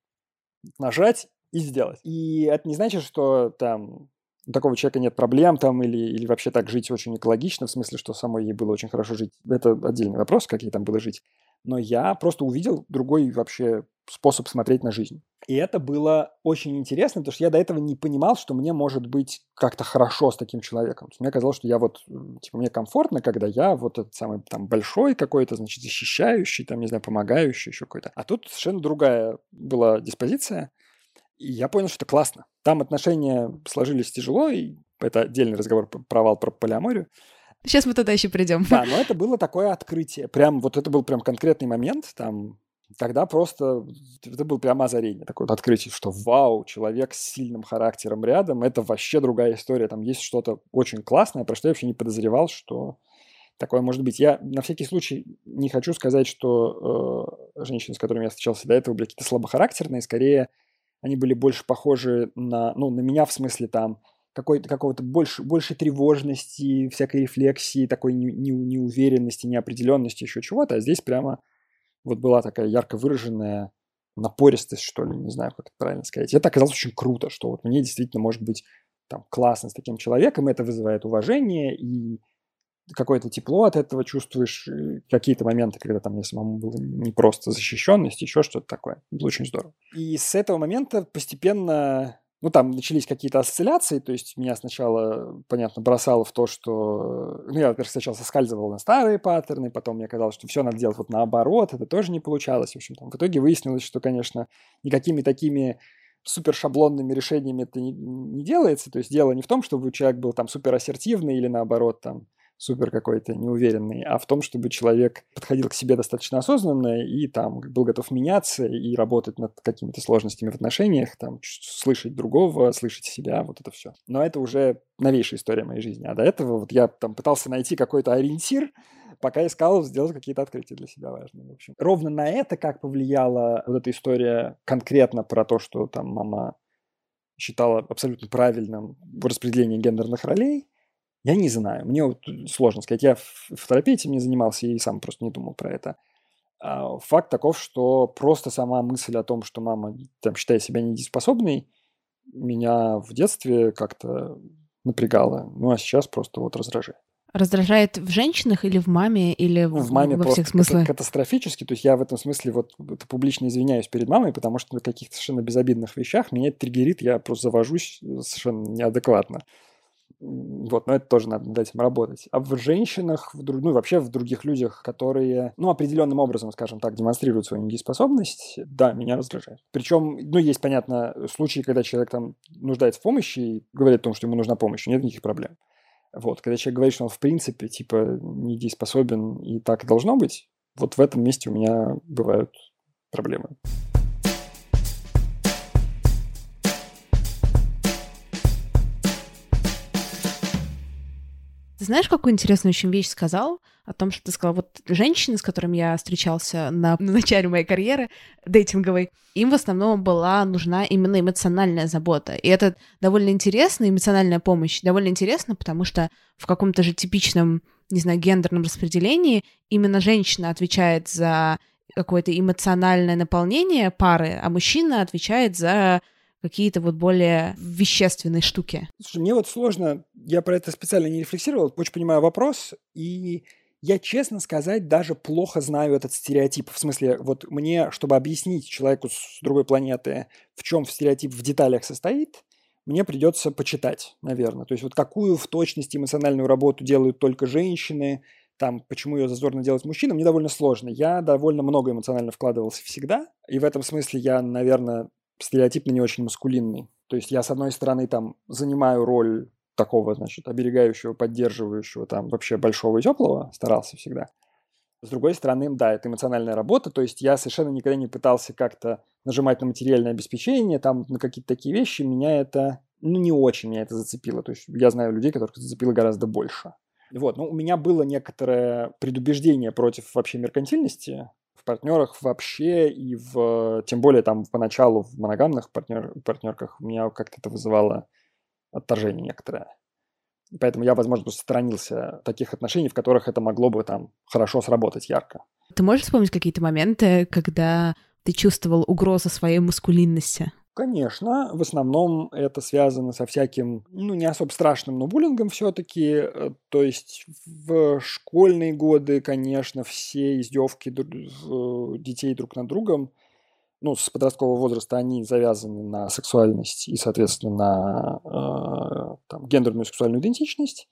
нажать и сделать. И это не значит, что там у такого человека нет проблем там или, или вообще так жить очень экологично, в смысле, что самой ей было очень хорошо жить. Это отдельный вопрос, как ей там было жить. Но я просто увидел другой вообще способ смотреть на жизнь. И это было очень интересно, потому что я до этого не понимал, что мне может быть как-то хорошо с таким человеком. Мне казалось, что я вот, типа, мне комфортно, когда я вот этот самый там большой какой-то, значит, защищающий, там, не знаю, помогающий еще какой-то. А тут совершенно другая была диспозиция, и я понял, что это классно. Там отношения сложились тяжело, и это отдельный разговор, провал про полиаморию. Сейчас мы туда еще придем. Да, но это было такое открытие. Прям вот это был прям конкретный момент, там тогда просто это был прямо озарение, такое вот открытие, что вау, человек с сильным характером рядом, это вообще другая история, там есть что-то очень классное, про что я вообще не подозревал, что такое может быть. Я на всякий случай не хочу сказать, что э, женщины, с которыми я встречался до этого, были какие-то слабохарактерные, скорее они были больше похожи на, ну, на меня в смысле там какой-то какого-то больше, больше тревожности, всякой рефлексии, такой не, не, неуверенности, неопределенности, еще чего-то, а здесь прямо вот была такая ярко выраженная напористость, что ли, не знаю, как это правильно сказать. Это оказалось очень круто, что вот мне действительно может быть там классно с таким человеком, это вызывает уважение и какое-то тепло от этого чувствуешь, какие-то моменты, когда там мне самому было не просто защищенность, еще что-то такое. Было очень здорово. И с этого момента постепенно ну, там начались какие-то осцилляции, то есть меня сначала, понятно, бросало в то, что... Ну, я, во-первых, сначала соскальзывал на старые паттерны, потом мне казалось, что все надо делать вот наоборот, это тоже не получалось. В общем, там, в итоге выяснилось, что, конечно, никакими такими супер шаблонными решениями это не, не делается. То есть дело не в том, чтобы человек был там супер ассертивный или наоборот там супер какой-то неуверенный, а в том, чтобы человек подходил к себе достаточно осознанно и там был готов меняться и работать над какими-то сложностями в отношениях, там слышать другого, слышать себя, вот это все. Но это уже новейшая история моей жизни. А до этого вот я там пытался найти какой-то ориентир, пока искал сделать какие-то открытия для себя важные. В общем. Ровно на это как повлияла вот эта история конкретно про то, что там мама считала абсолютно правильным распределение гендерных ролей, я не знаю. Мне вот сложно сказать. Я в терапии этим не занимался и сам просто не думал про это. А факт таков, что просто сама мысль о том, что мама там, считает себя недееспособной, меня в детстве как-то напрягало. Ну, а сейчас просто вот раздражает. Раздражает в женщинах или в маме, или ну, в маме во просто всех смыслах? катастрофически. То есть я в этом смысле вот это публично извиняюсь перед мамой, потому что на каких-то совершенно безобидных вещах меня это триггерит, я просто завожусь совершенно неадекватно. Вот, но это тоже надо над этим работать. А в женщинах, в, ну и вообще в других людях, которые, ну, определенным образом, скажем так, демонстрируют свою недееспособность, да, меня раздражает. Причем, ну, есть, понятно, случаи, когда человек там нуждается в помощи и говорит о том, что ему нужна помощь, нет никаких проблем. Вот, когда человек говорит, что он в принципе, типа, недееспособен и так и должно быть, вот в этом месте у меня бывают проблемы. Ты знаешь, какую интересную очень вещь сказал? О том, что ты сказал, вот женщины, с которыми я встречался на, на начале моей карьеры дейтинговой, им в основном была нужна именно эмоциональная забота. И это довольно интересно, эмоциональная помощь довольно интересно, потому что в каком-то же типичном, не знаю, гендерном распределении именно женщина отвечает за какое-то эмоциональное наполнение пары, а мужчина отвечает за какие-то вот более вещественные штуки. Слушай, мне вот сложно, я про это специально не рефлексировал, очень понимаю вопрос, и я, честно сказать, даже плохо знаю этот стереотип. В смысле, вот мне, чтобы объяснить человеку с другой планеты, в чем стереотип в деталях состоит, мне придется почитать, наверное. То есть вот какую в точности эмоциональную работу делают только женщины, там, почему ее зазорно делать мужчинам, мне довольно сложно. Я довольно много эмоционально вкладывался всегда, и в этом смысле я, наверное, стереотипно не очень маскулинный. То есть я, с одной стороны, там, занимаю роль такого, значит, оберегающего, поддерживающего, там, вообще большого и теплого, старался всегда. С другой стороны, да, это эмоциональная работа, то есть я совершенно никогда не пытался как-то нажимать на материальное обеспечение, там, на какие-то такие вещи, меня это, ну, не очень меня это зацепило. То есть я знаю людей, которых зацепило гораздо больше. Вот, ну, у меня было некоторое предубеждение против вообще меркантильности, партнерах вообще и в, тем более там поначалу в моногамных партнер, партнерках у меня как-то это вызывало отторжение некоторое. Поэтому я, возможно, сторонился таких отношений, в которых это могло бы там хорошо сработать ярко. Ты можешь вспомнить какие-то моменты, когда ты чувствовал угрозу своей маскулинности? Конечно, в основном это связано со всяким, ну, не особо страшным, но буллингом все-таки. Э, то есть в школьные годы, конечно, все издевки детей друг над другом, ну, с подросткового возраста они завязаны на сексуальность и, соответственно, на э, там, гендерную сексуальную идентичность.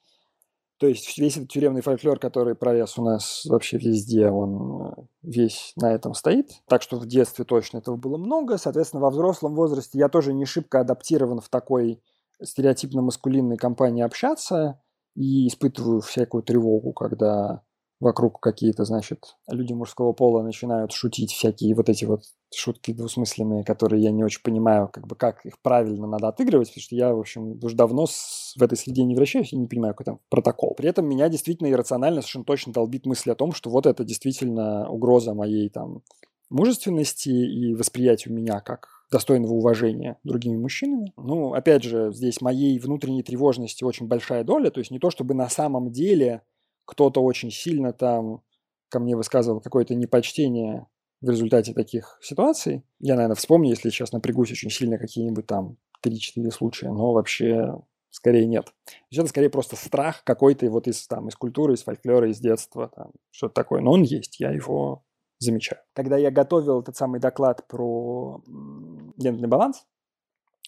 То есть весь этот тюремный фольклор, который пролез у нас вообще везде, он э, весь на этом стоит. Так что в детстве точно этого было много. Соответственно, во взрослом возрасте я тоже не шибко адаптирован в такой стереотипно-маскулинной компании общаться и испытываю всякую тревогу, когда вокруг какие-то, значит, люди мужского пола начинают шутить всякие вот эти вот шутки двусмысленные, которые я не очень понимаю, как бы как их правильно надо отыгрывать, потому что я, в общем, уже давно в этой среде не вращаюсь и не понимаю, какой там протокол. При этом меня действительно иррационально совершенно точно долбит мысль о том, что вот это действительно угроза моей там мужественности и восприятию меня как достойного уважения другими мужчинами. Ну, опять же, здесь моей внутренней тревожности очень большая доля, то есть не то, чтобы на самом деле кто-то очень сильно там ко мне высказывал какое-то непочтение в результате таких ситуаций. Я, наверное, вспомню, если сейчас напрягусь очень сильно, какие-нибудь там 3-4 случая, но вообще скорее нет. Есть это скорее просто страх какой-то вот из, там, из культуры, из фольклора, из детства, там, что-то такое. Но он есть, я его замечаю. Когда я готовил этот самый доклад про гендерный баланс,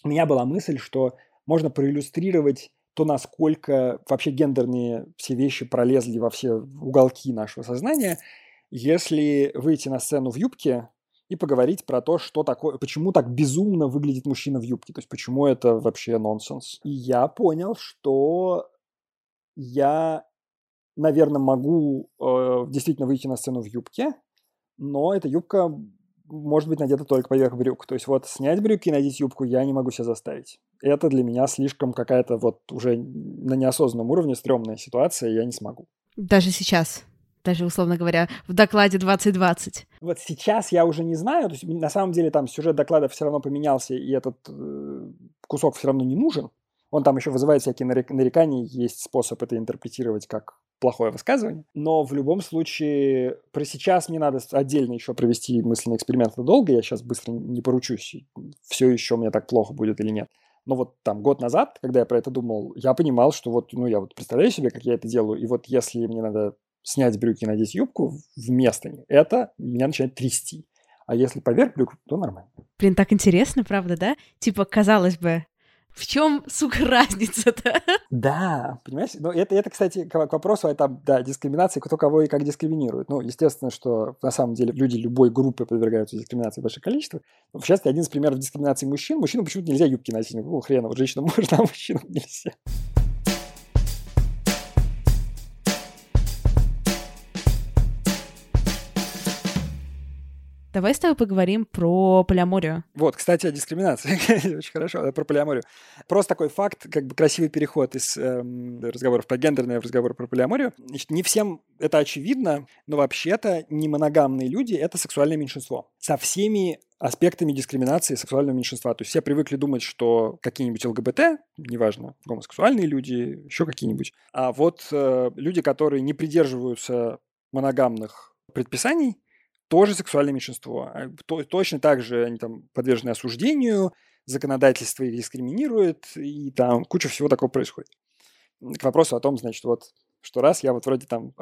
у меня была мысль, что можно проиллюстрировать то, насколько вообще гендерные все вещи пролезли во все уголки нашего сознания, если выйти на сцену в юбке и поговорить про то, что такое, почему так безумно выглядит мужчина в юбке, то есть почему это вообще нонсенс. И я понял, что я, наверное, могу э, действительно выйти на сцену в юбке, но эта юбка может быть надета только поверх брюк. То есть вот снять брюки и надеть юбку я не могу себя заставить. Это для меня слишком какая-то вот уже на неосознанном уровне стрёмная ситуация, я не смогу. Даже сейчас? Даже, условно говоря, в докладе 2020. Вот сейчас я уже не знаю. То есть, на самом деле там сюжет доклада все равно поменялся, и этот э, кусок все равно не нужен. Он там еще вызывает всякие нарекания, есть способ это интерпретировать как плохое высказывание. Но в любом случае, про сейчас мне надо отдельно еще провести мысленный эксперимент. Это долго, я сейчас быстро не поручусь, все еще мне так плохо будет или нет. Но вот там год назад, когда я про это думал, я понимал, что вот, ну, я вот представляю себе, как я это делаю, и вот если мне надо снять брюки и надеть юбку вместо них, это меня начинает трясти. А если поверх брюк, то нормально. Блин, так интересно, правда, да? Типа, казалось бы, В чем, сука, разница-то? Да, понимаешь? Ну, это, это, кстати, к, к вопросу о там, да, дискриминации, кто кого и как дискриминирует. Ну, естественно, что на самом деле люди любой группы подвергаются дискриминации большое количество. В частности, один из примеров дискриминации мужчин. Мужчинам почему-то нельзя юбки носить. Ну, хрена? Вот женщинам можно, а мужчинам нельзя. Давай с тобой поговорим про полиаморию. Вот, кстати, о дискриминации. Очень хорошо, про полиаморию. Просто такой факт, как бы красивый переход из эм, разговоров про гендерные в разговоры про полиаморию. Значит, не всем это очевидно, но вообще-то не моногамные люди — это сексуальное меньшинство. Со всеми аспектами дискриминации сексуального меньшинства. То есть все привыкли думать, что какие-нибудь ЛГБТ, неважно, гомосексуальные люди, еще какие-нибудь, а вот э, люди, которые не придерживаются моногамных предписаний, тоже сексуальное меньшинство. А, то, точно так же они там подвержены осуждению, законодательство их дискриминирует, и там куча всего такого происходит. К вопросу о том, значит, вот что раз я вот вроде там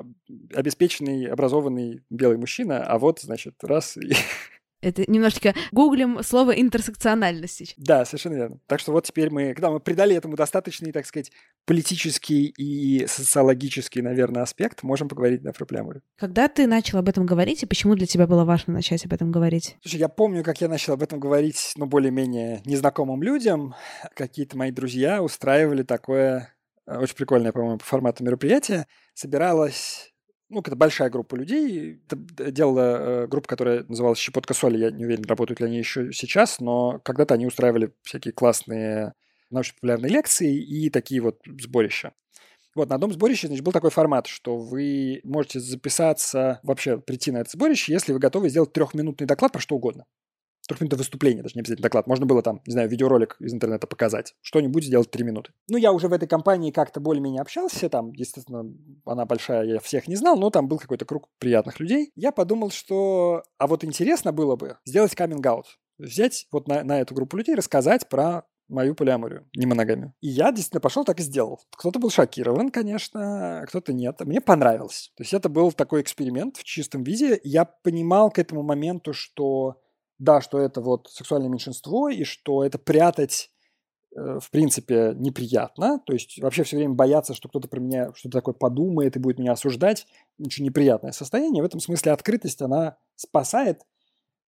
обеспеченный, образованный белый мужчина, а вот, значит, раз Это немножечко гуглим слово интерсекциональность. Да, совершенно верно. Так что вот теперь мы, когда мы придали этому достаточный, так сказать, политический и социологический, наверное, аспект, можем поговорить да, про полиаморию. Когда ты начал об этом говорить, и почему для тебя было важно начать об этом говорить? Слушай, я помню, как я начал об этом говорить, ну, более-менее незнакомым людям. Какие-то мои друзья устраивали такое э, очень прикольное, по-моему, по формату мероприятие. Собиралась ну, это большая группа людей. Это делала э, группа, которая называлась «Щепотка соли». Я не уверен, работают ли они еще сейчас, но когда-то они устраивали всякие классные научно-популярные лекции и такие вот сборища. Вот, на одном сборище, значит, был такой формат, что вы можете записаться, вообще прийти на это сборище, если вы готовы сделать трехминутный доклад про что угодно трехминутное выступление, даже не обязательно доклад. Можно было там, не знаю, видеоролик из интернета показать. Что-нибудь сделать три минуты. Ну, я уже в этой компании как-то более-менее общался. Там, естественно, она большая, я всех не знал, но там был какой-то круг приятных людей. Я подумал, что... А вот интересно было бы сделать каминг-аут. Взять вот на, на эту группу людей, рассказать про мою полиаморию, не моногамию. И я действительно пошел так и сделал. Кто-то был шокирован, конечно, кто-то нет. Мне понравилось. То есть это был такой эксперимент в чистом виде. Я понимал к этому моменту, что да, что это вот сексуальное меньшинство, и что это прятать э, в принципе, неприятно. То есть вообще все время бояться, что кто-то про меня что-то такое подумает и будет меня осуждать. Очень неприятное состояние. В этом смысле открытость, она спасает,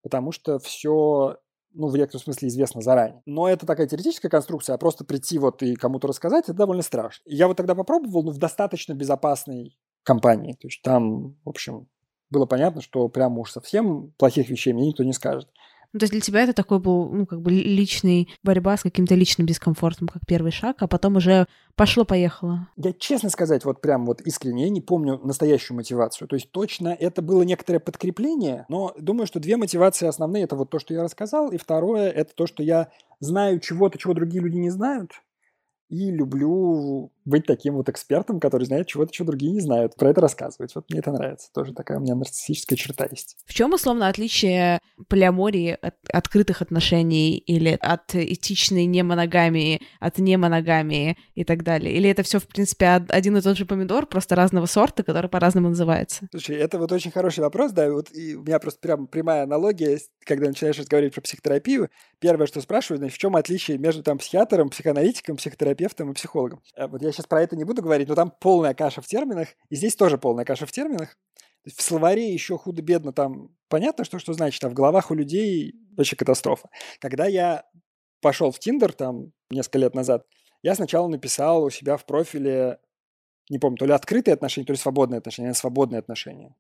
потому что все ну, в некотором смысле известно заранее. Но это такая теоретическая конструкция, а просто прийти вот и кому-то рассказать, это довольно страшно. Я вот тогда попробовал, ну, в достаточно безопасной компании. То есть там, в общем, было понятно, что прям уж совсем плохих вещей мне никто не скажет. Ну, то есть для тебя это такой был, ну, как бы личный борьба с каким-то личным дискомфортом, как первый шаг, а потом уже пошло-поехало. Я, честно сказать, вот прям вот искренне, я не помню настоящую мотивацию. То есть точно это было некоторое подкрепление, но думаю, что две мотивации основные. Это вот то, что я рассказал, и второе, это то, что я знаю чего-то, чего другие люди не знают, и люблю быть таким вот экспертом, который знает чего-то, чего другие не знают, про это рассказывать. Вот мне это нравится. Тоже такая у меня нарциссическая черта есть. В чем условно отличие полиамории от открытых отношений или от этичной немоногамии, от немоногамии и так далее? Или это все, в принципе, один и тот же помидор, просто разного сорта, который по-разному называется? Слушай, это вот очень хороший вопрос, да, вот и у меня просто прям прямая аналогия, когда начинаешь разговаривать про психотерапию, первое, что спрашивают, значит, в чем отличие между там психиатром, психоаналитиком, психотерапевтом и психологом? А вот я сейчас про это не буду говорить, но там полная каша в терминах, и здесь тоже полная каша в терминах. В словаре еще худо-бедно там понятно, что, что значит, а в головах у людей вообще катастрофа. Когда я пошел в Тиндер там несколько лет назад, я сначала написал у себя в профиле, не помню, то ли открытые отношения, то ли свободные отношения, свободные отношения.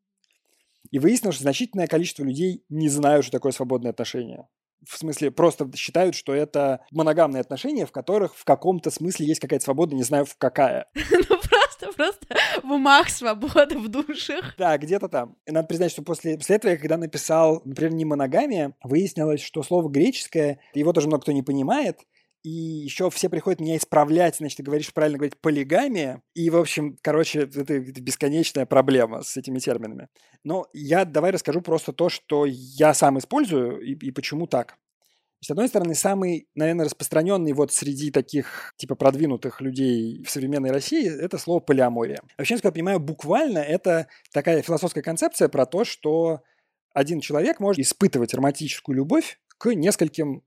И выяснилось, что значительное количество людей не знают, что такое свободные отношения в смысле, просто считают, что это моногамные отношения, в которых в каком-то смысле есть какая-то свобода, не знаю, в какая. Ну просто, просто в умах свобода, в душах. Да, где-то там. И надо признать, что после, после этого я когда написал, например, не моногамия, выяснилось, что слово греческое, его тоже много кто не понимает, и еще все приходят меня исправлять, значит, ты говоришь правильно говорить полигамия, и, в общем, короче, это, бесконечная проблема с этими терминами. Но я давай расскажу просто то, что я сам использую и, и почему так. С одной стороны, самый, наверное, распространенный вот среди таких типа продвинутых людей в современной России – это слово полиамория. Вообще, насколько я понимаю, буквально это такая философская концепция про то, что один человек может испытывать романтическую любовь к нескольким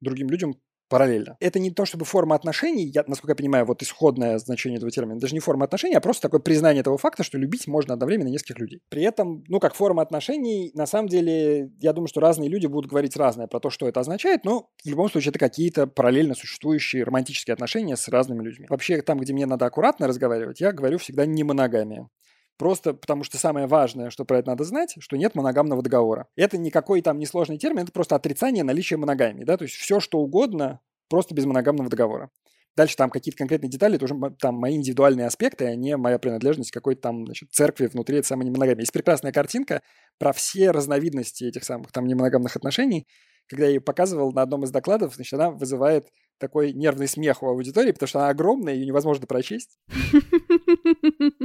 другим людям параллельно. Это не то чтобы форма отношений, я, насколько я понимаю, вот исходное значение этого термина, даже не форма отношений, а просто такое признание того факта, что любить можно одновременно нескольких людей. При этом, ну, как форма отношений, на самом деле, я думаю, что разные люди будут говорить разное про то, что это означает, но в любом случае это какие-то параллельно существующие романтические отношения с разными людьми. Вообще, там, где мне надо аккуратно разговаривать, я говорю всегда не моногамия. Просто потому что самое важное, что про это надо знать, что нет моногамного договора. Это никакой там несложный термин, это просто отрицание наличия моногамии. Да? То есть все, что угодно, просто без моногамного договора. Дальше там какие-то конкретные детали, это уже там мои индивидуальные аспекты, а не моя принадлежность к какой-то там значит, церкви внутри этой самой немоногамии. Есть прекрасная картинка про все разновидности этих самых там немоногамных отношений. Когда я ее показывал на одном из докладов, значит, она вызывает такой нервный смех у аудитории, потому что она огромная, ее невозможно прочесть.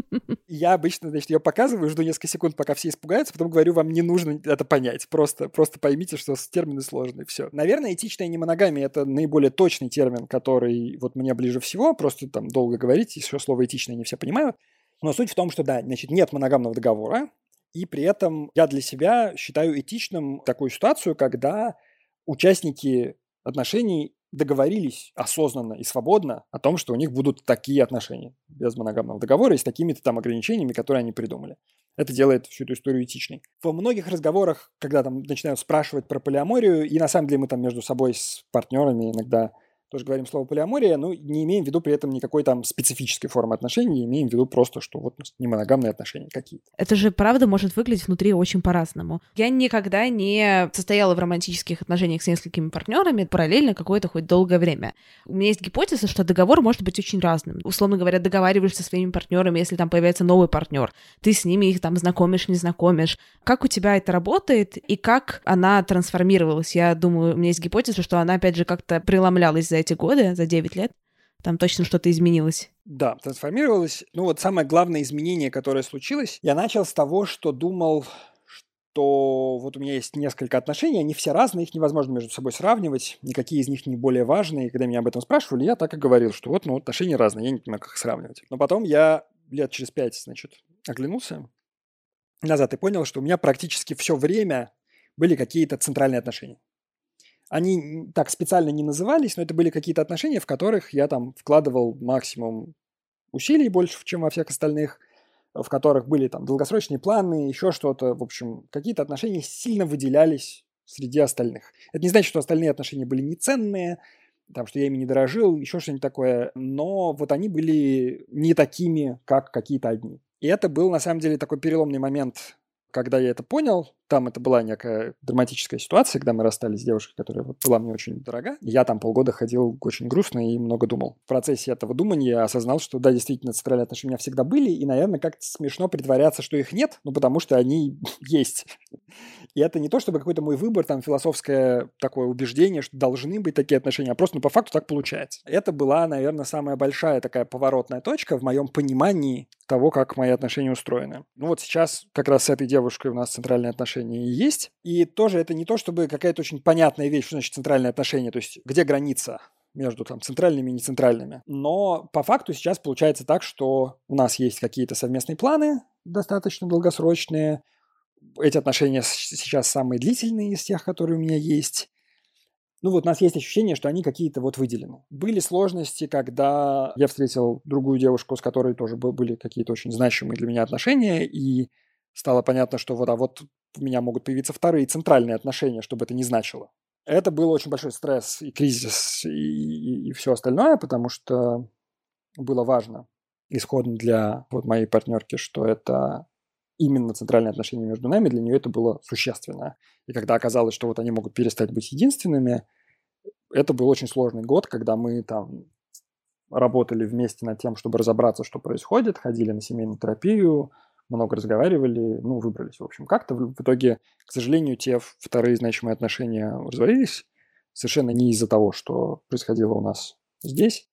Я обычно, значит, ее показываю, жду несколько секунд, пока все испугаются, потом говорю, вам не нужно это понять. Просто, просто поймите, что термины сложные. Все. Наверное, этичная немоногамия — это наиболее точный термин, который вот мне ближе всего. Просто там долго говорить, еще слово этичное не все понимают. Но суть в том, что да, значит, нет моногамного договора, и при этом я для себя считаю этичным такую ситуацию, когда участники отношений договорились осознанно и свободно о том, что у них будут такие отношения без моногамного договора и с такими-то там ограничениями, которые они придумали. Это делает всю эту историю этичной. Во многих разговорах, когда там начинают спрашивать про полиаморию, и на самом деле мы там между собой с партнерами иногда тоже говорим слово полиамория, но не имеем в виду при этом никакой там специфической формы отношений, имеем в виду просто, что вот не моногамные отношения какие-то. Это же правда может выглядеть внутри очень по-разному. Я никогда не состояла в романтических отношениях с несколькими партнерами параллельно какое-то хоть долгое время. У меня есть гипотеза, что договор может быть очень разным. Условно говоря, договариваешься со своими партнерами, если там появляется новый партнер, ты с ними их там знакомишь, не знакомишь. Как у тебя это работает и как она трансформировалась? Я думаю, у меня есть гипотеза, что она опять же как-то преломлялась за эти годы, за 9 лет? Там точно что-то изменилось. Да, трансформировалось. Ну вот самое главное изменение, которое случилось, я начал с того, что думал, что вот у меня есть несколько отношений, они все разные, их невозможно между собой сравнивать, никакие из них не более важные. И когда меня об этом спрашивали, я так и говорил, что вот ну, отношения разные, я не понимаю, как их сравнивать. Но потом я лет через пять, значит, оглянулся назад и понял, что у меня практически все время были какие-то центральные отношения. Они так специально не назывались, но это были какие-то отношения, в которых я там вкладывал максимум усилий больше, чем во всех остальных, в которых были там долгосрочные планы, еще что-то. В общем, какие-то отношения сильно выделялись среди остальных. Это не значит, что остальные отношения были неценные, там, что я ими не дорожил, еще что-нибудь такое, но вот они были не такими, как какие-то одни. И это был, на самом деле, такой переломный момент когда я это понял, там это была некая драматическая ситуация, когда мы расстались с девушкой, которая была мне очень дорога. Я там полгода ходил очень грустно и много думал. В процессе этого думания я осознал, что да, действительно, центральные отношения у меня всегда были, и, наверное, как-то смешно притворяться, что их нет, ну, потому что они есть. И это не то, чтобы какой-то мой выбор, там, философское такое убеждение, что должны быть такие отношения, а просто, ну, по факту так получается. Это была, наверное, самая большая такая поворотная точка в моем понимании того, как мои отношения устроены. Ну, вот сейчас как раз с этой девушкой девушкой у нас центральные отношения есть. И тоже это не то, чтобы какая-то очень понятная вещь, что значит центральные отношения, то есть где граница между там центральными и нецентральными. Но по факту сейчас получается так, что у нас есть какие-то совместные планы, достаточно долгосрочные. Эти отношения сейчас самые длительные из тех, которые у меня есть. Ну вот у нас есть ощущение, что они какие-то вот выделены. Были сложности, когда я встретил другую девушку, с которой тоже были какие-то очень значимые для меня отношения, и стало понятно, что вот, а вот у меня могут появиться вторые центральные отношения, чтобы это не значило. Это был очень большой стресс и кризис и, и, и все остальное, потому что было важно исходно для вот моей партнерки, что это именно центральные отношения между нами, для нее это было существенно. И когда оказалось, что вот они могут перестать быть единственными, это был очень сложный год, когда мы там работали вместе над тем, чтобы разобраться, что происходит, ходили на семейную терапию, много разговаривали, ну, выбрались. В общем, как-то в итоге, к сожалению, те вторые значимые отношения развалились совершенно не из-за того, что происходило у нас здесь.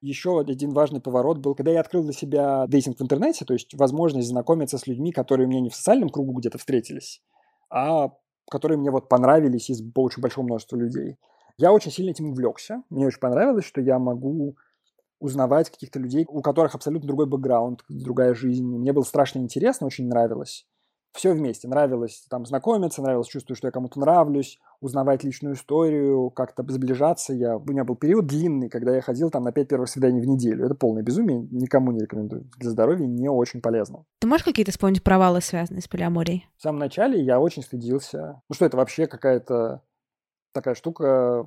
Еще один важный поворот был, когда я открыл для себя дейтинг в интернете, то есть возможность знакомиться с людьми, которые у меня не в социальном кругу где-то встретились, а которые мне вот понравились из очень большого множества людей. Я очень сильно этим увлекся. Мне очень понравилось, что я могу узнавать каких-то людей, у которых абсолютно другой бэкграунд, другая жизнь. Мне было страшно интересно, очень нравилось. все вместе. Нравилось там знакомиться, нравилось чувствовать, что я кому-то нравлюсь, узнавать личную историю, как-то сближаться. Я, у меня был период длинный, когда я ходил там на пять первых свиданий в неделю. Это полное безумие, никому не рекомендую. Для здоровья не очень полезно. Ты можешь какие-то вспомнить провалы, связанные с полиаморией? В самом начале я очень стыдился. Ну что это вообще какая-то такая штука,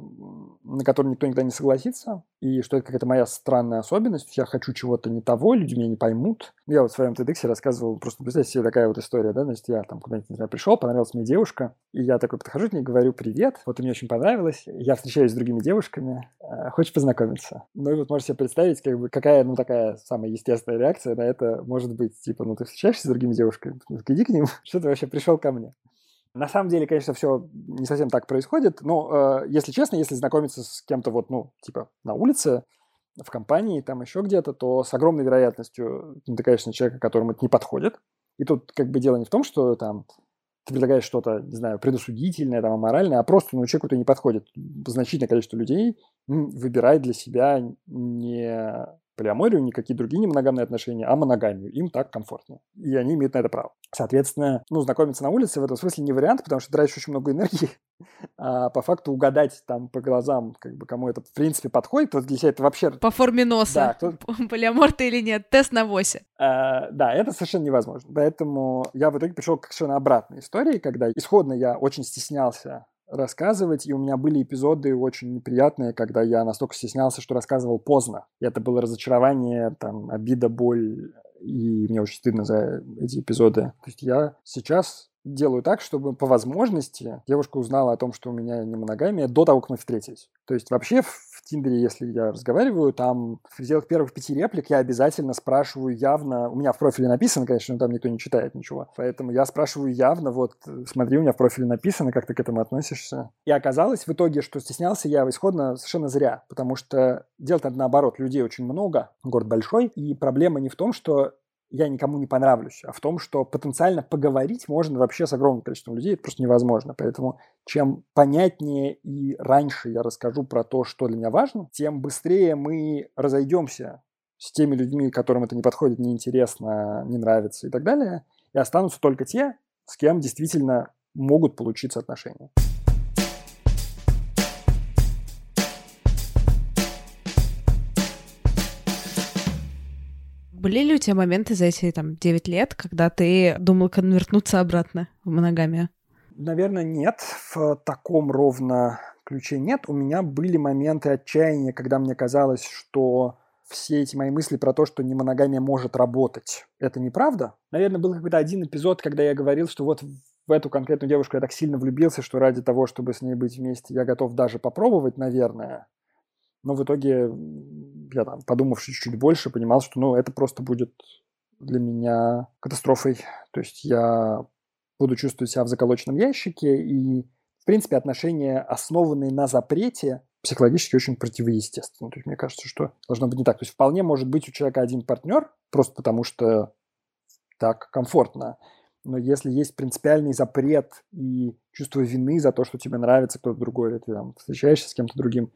на которую никто никогда не согласится, и что это какая-то моя странная особенность, я хочу чего-то не того, люди меня не поймут. Я вот в своем TEDx рассказывал, просто представьте себе такая вот история, да, значит, я там куда-нибудь, не знаю, пришел, понравилась мне девушка, и я такой подхожу к ней, говорю привет, вот мне очень понравилось, я встречаюсь с другими девушками, э, хочешь познакомиться? Ну и вот можете себе представить, как бы, какая, ну, такая самая естественная реакция на это может быть, типа, ну, ты встречаешься с другими девушками, ну, иди к ним, что ты вообще пришел ко мне? На самом деле, конечно, все не совсем так происходит, но, э, если честно, если знакомиться с кем-то вот, ну, типа на улице, в компании, там еще где-то, то с огромной вероятностью натыкаешься на человека, которому это не подходит. И тут как бы дело не в том, что там ты предлагаешь что-то, не знаю, предосудительное, там, аморальное, а просто ну, человеку это не подходит. Значительное количество людей выбирает для себя не полиаморию, никакие другие немоногамные отношения, а моногамию. Им так комфортнее. И они имеют на это право. Соответственно, ну, знакомиться на улице в этом смысле не вариант, потому что тратишь очень много энергии, а по факту угадать там по глазам, как бы кому это в принципе подходит, вот для себя это вообще... По форме носа. Да, кто... Полиамор ты или нет, тест на восе. А, да, это совершенно невозможно. Поэтому я в итоге пришел к совершенно обратной истории, когда исходно я очень стеснялся рассказывать, и у меня были эпизоды очень неприятные, когда я настолько стеснялся, что рассказывал поздно. И это было разочарование, там, обида, боль, и мне очень стыдно за эти эпизоды. То есть я сейчас делаю так, чтобы по возможности девушка узнала о том, что у меня не моногамия, до того, как мы встретились. То есть вообще Тиндере, если я разговариваю, там в пределах первых пяти реплик я обязательно спрашиваю явно, у меня в профиле написано, конечно, но там никто не читает ничего, поэтому я спрашиваю явно, вот, смотри, у меня в профиле написано, как ты к этому относишься. И оказалось в итоге, что стеснялся я исходно совершенно зря, потому что делать надо наоборот, людей очень много, город большой, и проблема не в том, что я никому не понравлюсь, а в том, что потенциально поговорить можно вообще с огромным количеством людей, это просто невозможно. Поэтому чем понятнее и раньше я расскажу про то, что для меня важно, тем быстрее мы разойдемся с теми людьми, которым это не подходит, неинтересно, не нравится и так далее, и останутся только те, с кем действительно могут получиться отношения. Были ли у тебя моменты за эти там 9 лет, когда ты думал конвертнуться обратно в моногамию? Наверное, нет. В таком ровно ключе нет. У меня были моменты отчаяния, когда мне казалось, что все эти мои мысли про то, что не моногамия может работать, это неправда. Наверное, был какой-то один эпизод, когда я говорил, что вот в эту конкретную девушку я так сильно влюбился, что ради того, чтобы с ней быть вместе, я готов даже попробовать, наверное. Но в итоге я там, подумавши чуть-чуть больше, понимал, что ну, это просто будет для меня катастрофой. То есть я буду чувствовать себя в заколоченном ящике, и, в принципе, отношения, основанные на запрете, психологически очень противоестественны. То есть мне кажется, что должно быть не так. То есть вполне может быть у человека один партнер, просто потому что так комфортно. Но если есть принципиальный запрет и чувство вины за то, что тебе нравится кто-то другой, или ты там встречаешься с кем-то другим,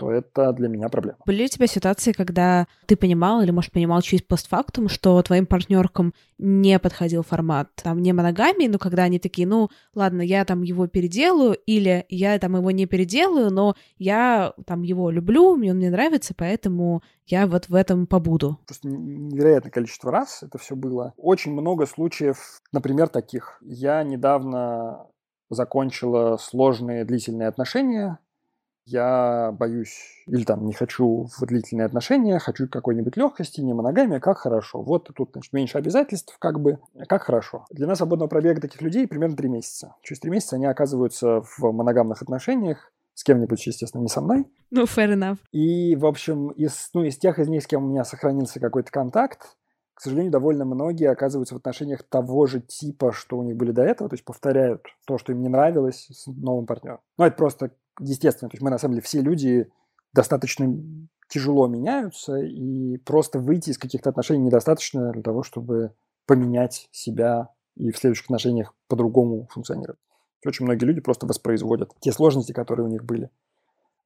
то это для меня проблема. Были у тебя ситуации, когда ты понимал или, может, понимал через постфактум, что твоим партнеркам не подходил формат там не моногамии, но когда они такие, ну, ладно, я там его переделаю, или я там его не переделаю, но я там его люблю, мне он мне нравится, поэтому я вот в этом побуду. Просто невероятное количество раз это все было. Очень много случаев, например, таких. Я недавно закончила сложные длительные отношения я боюсь или там не хочу в длительные отношения, хочу какой-нибудь легкости, не моногамия, как хорошо. Вот тут значит, меньше обязательств, как бы, как хорошо. Для нас свободного пробега таких людей примерно три месяца. Через три месяца они оказываются в моногамных отношениях, с кем-нибудь, естественно, не со мной. Ну, fair enough. И, в общем, из, ну, из тех из них, с кем у меня сохранился какой-то контакт, к сожалению, довольно многие оказываются в отношениях того же типа, что у них были до этого, то есть повторяют то, что им не нравилось с новым партнером. Ну, это просто естественно. То есть мы, на самом деле, все люди достаточно тяжело меняются, и просто выйти из каких-то отношений недостаточно для того, чтобы поменять себя и в следующих отношениях по-другому функционировать. Очень многие люди просто воспроизводят те сложности, которые у них были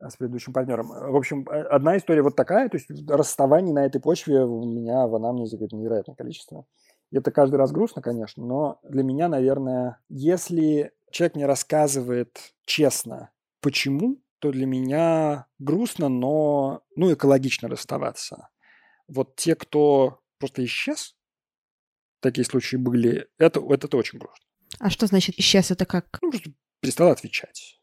э, с предыдущим партнером. В общем, э, одна история вот такая, то есть расставаний на этой почве у меня в анамнезе какое-то невероятное количество. Это каждый раз грустно, конечно, но для меня, наверное, если человек мне рассказывает честно, почему, то для меня грустно, но ну, экологично расставаться. Вот те, кто просто исчез, такие случаи были, это, это очень грустно. А что значит исчез? Это как? Ну, перестал отвечать.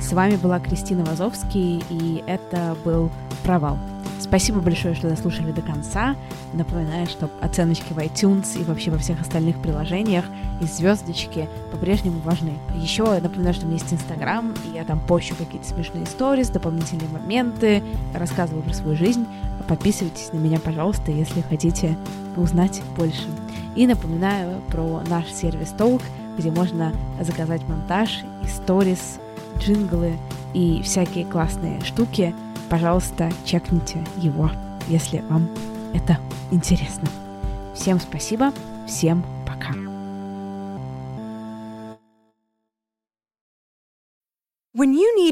С вами была Кристина Вазовский, и это был «Провал». Спасибо большое, что дослушали до конца. Напоминаю, что оценочки в iTunes и вообще во всех остальных приложениях и звездочки по-прежнему важны. Еще напоминаю, что у меня есть Инстаграм, и я там пощу какие-то смешные истории, дополнительные моменты, рассказываю про свою жизнь. Подписывайтесь на меня, пожалуйста, если хотите узнать больше. И напоминаю про наш сервис Толк, где можно заказать монтаж, сторис, джинглы и всякие классные штуки. Пожалуйста, чекните его, если вам это интересно. Всем спасибо, всем пока.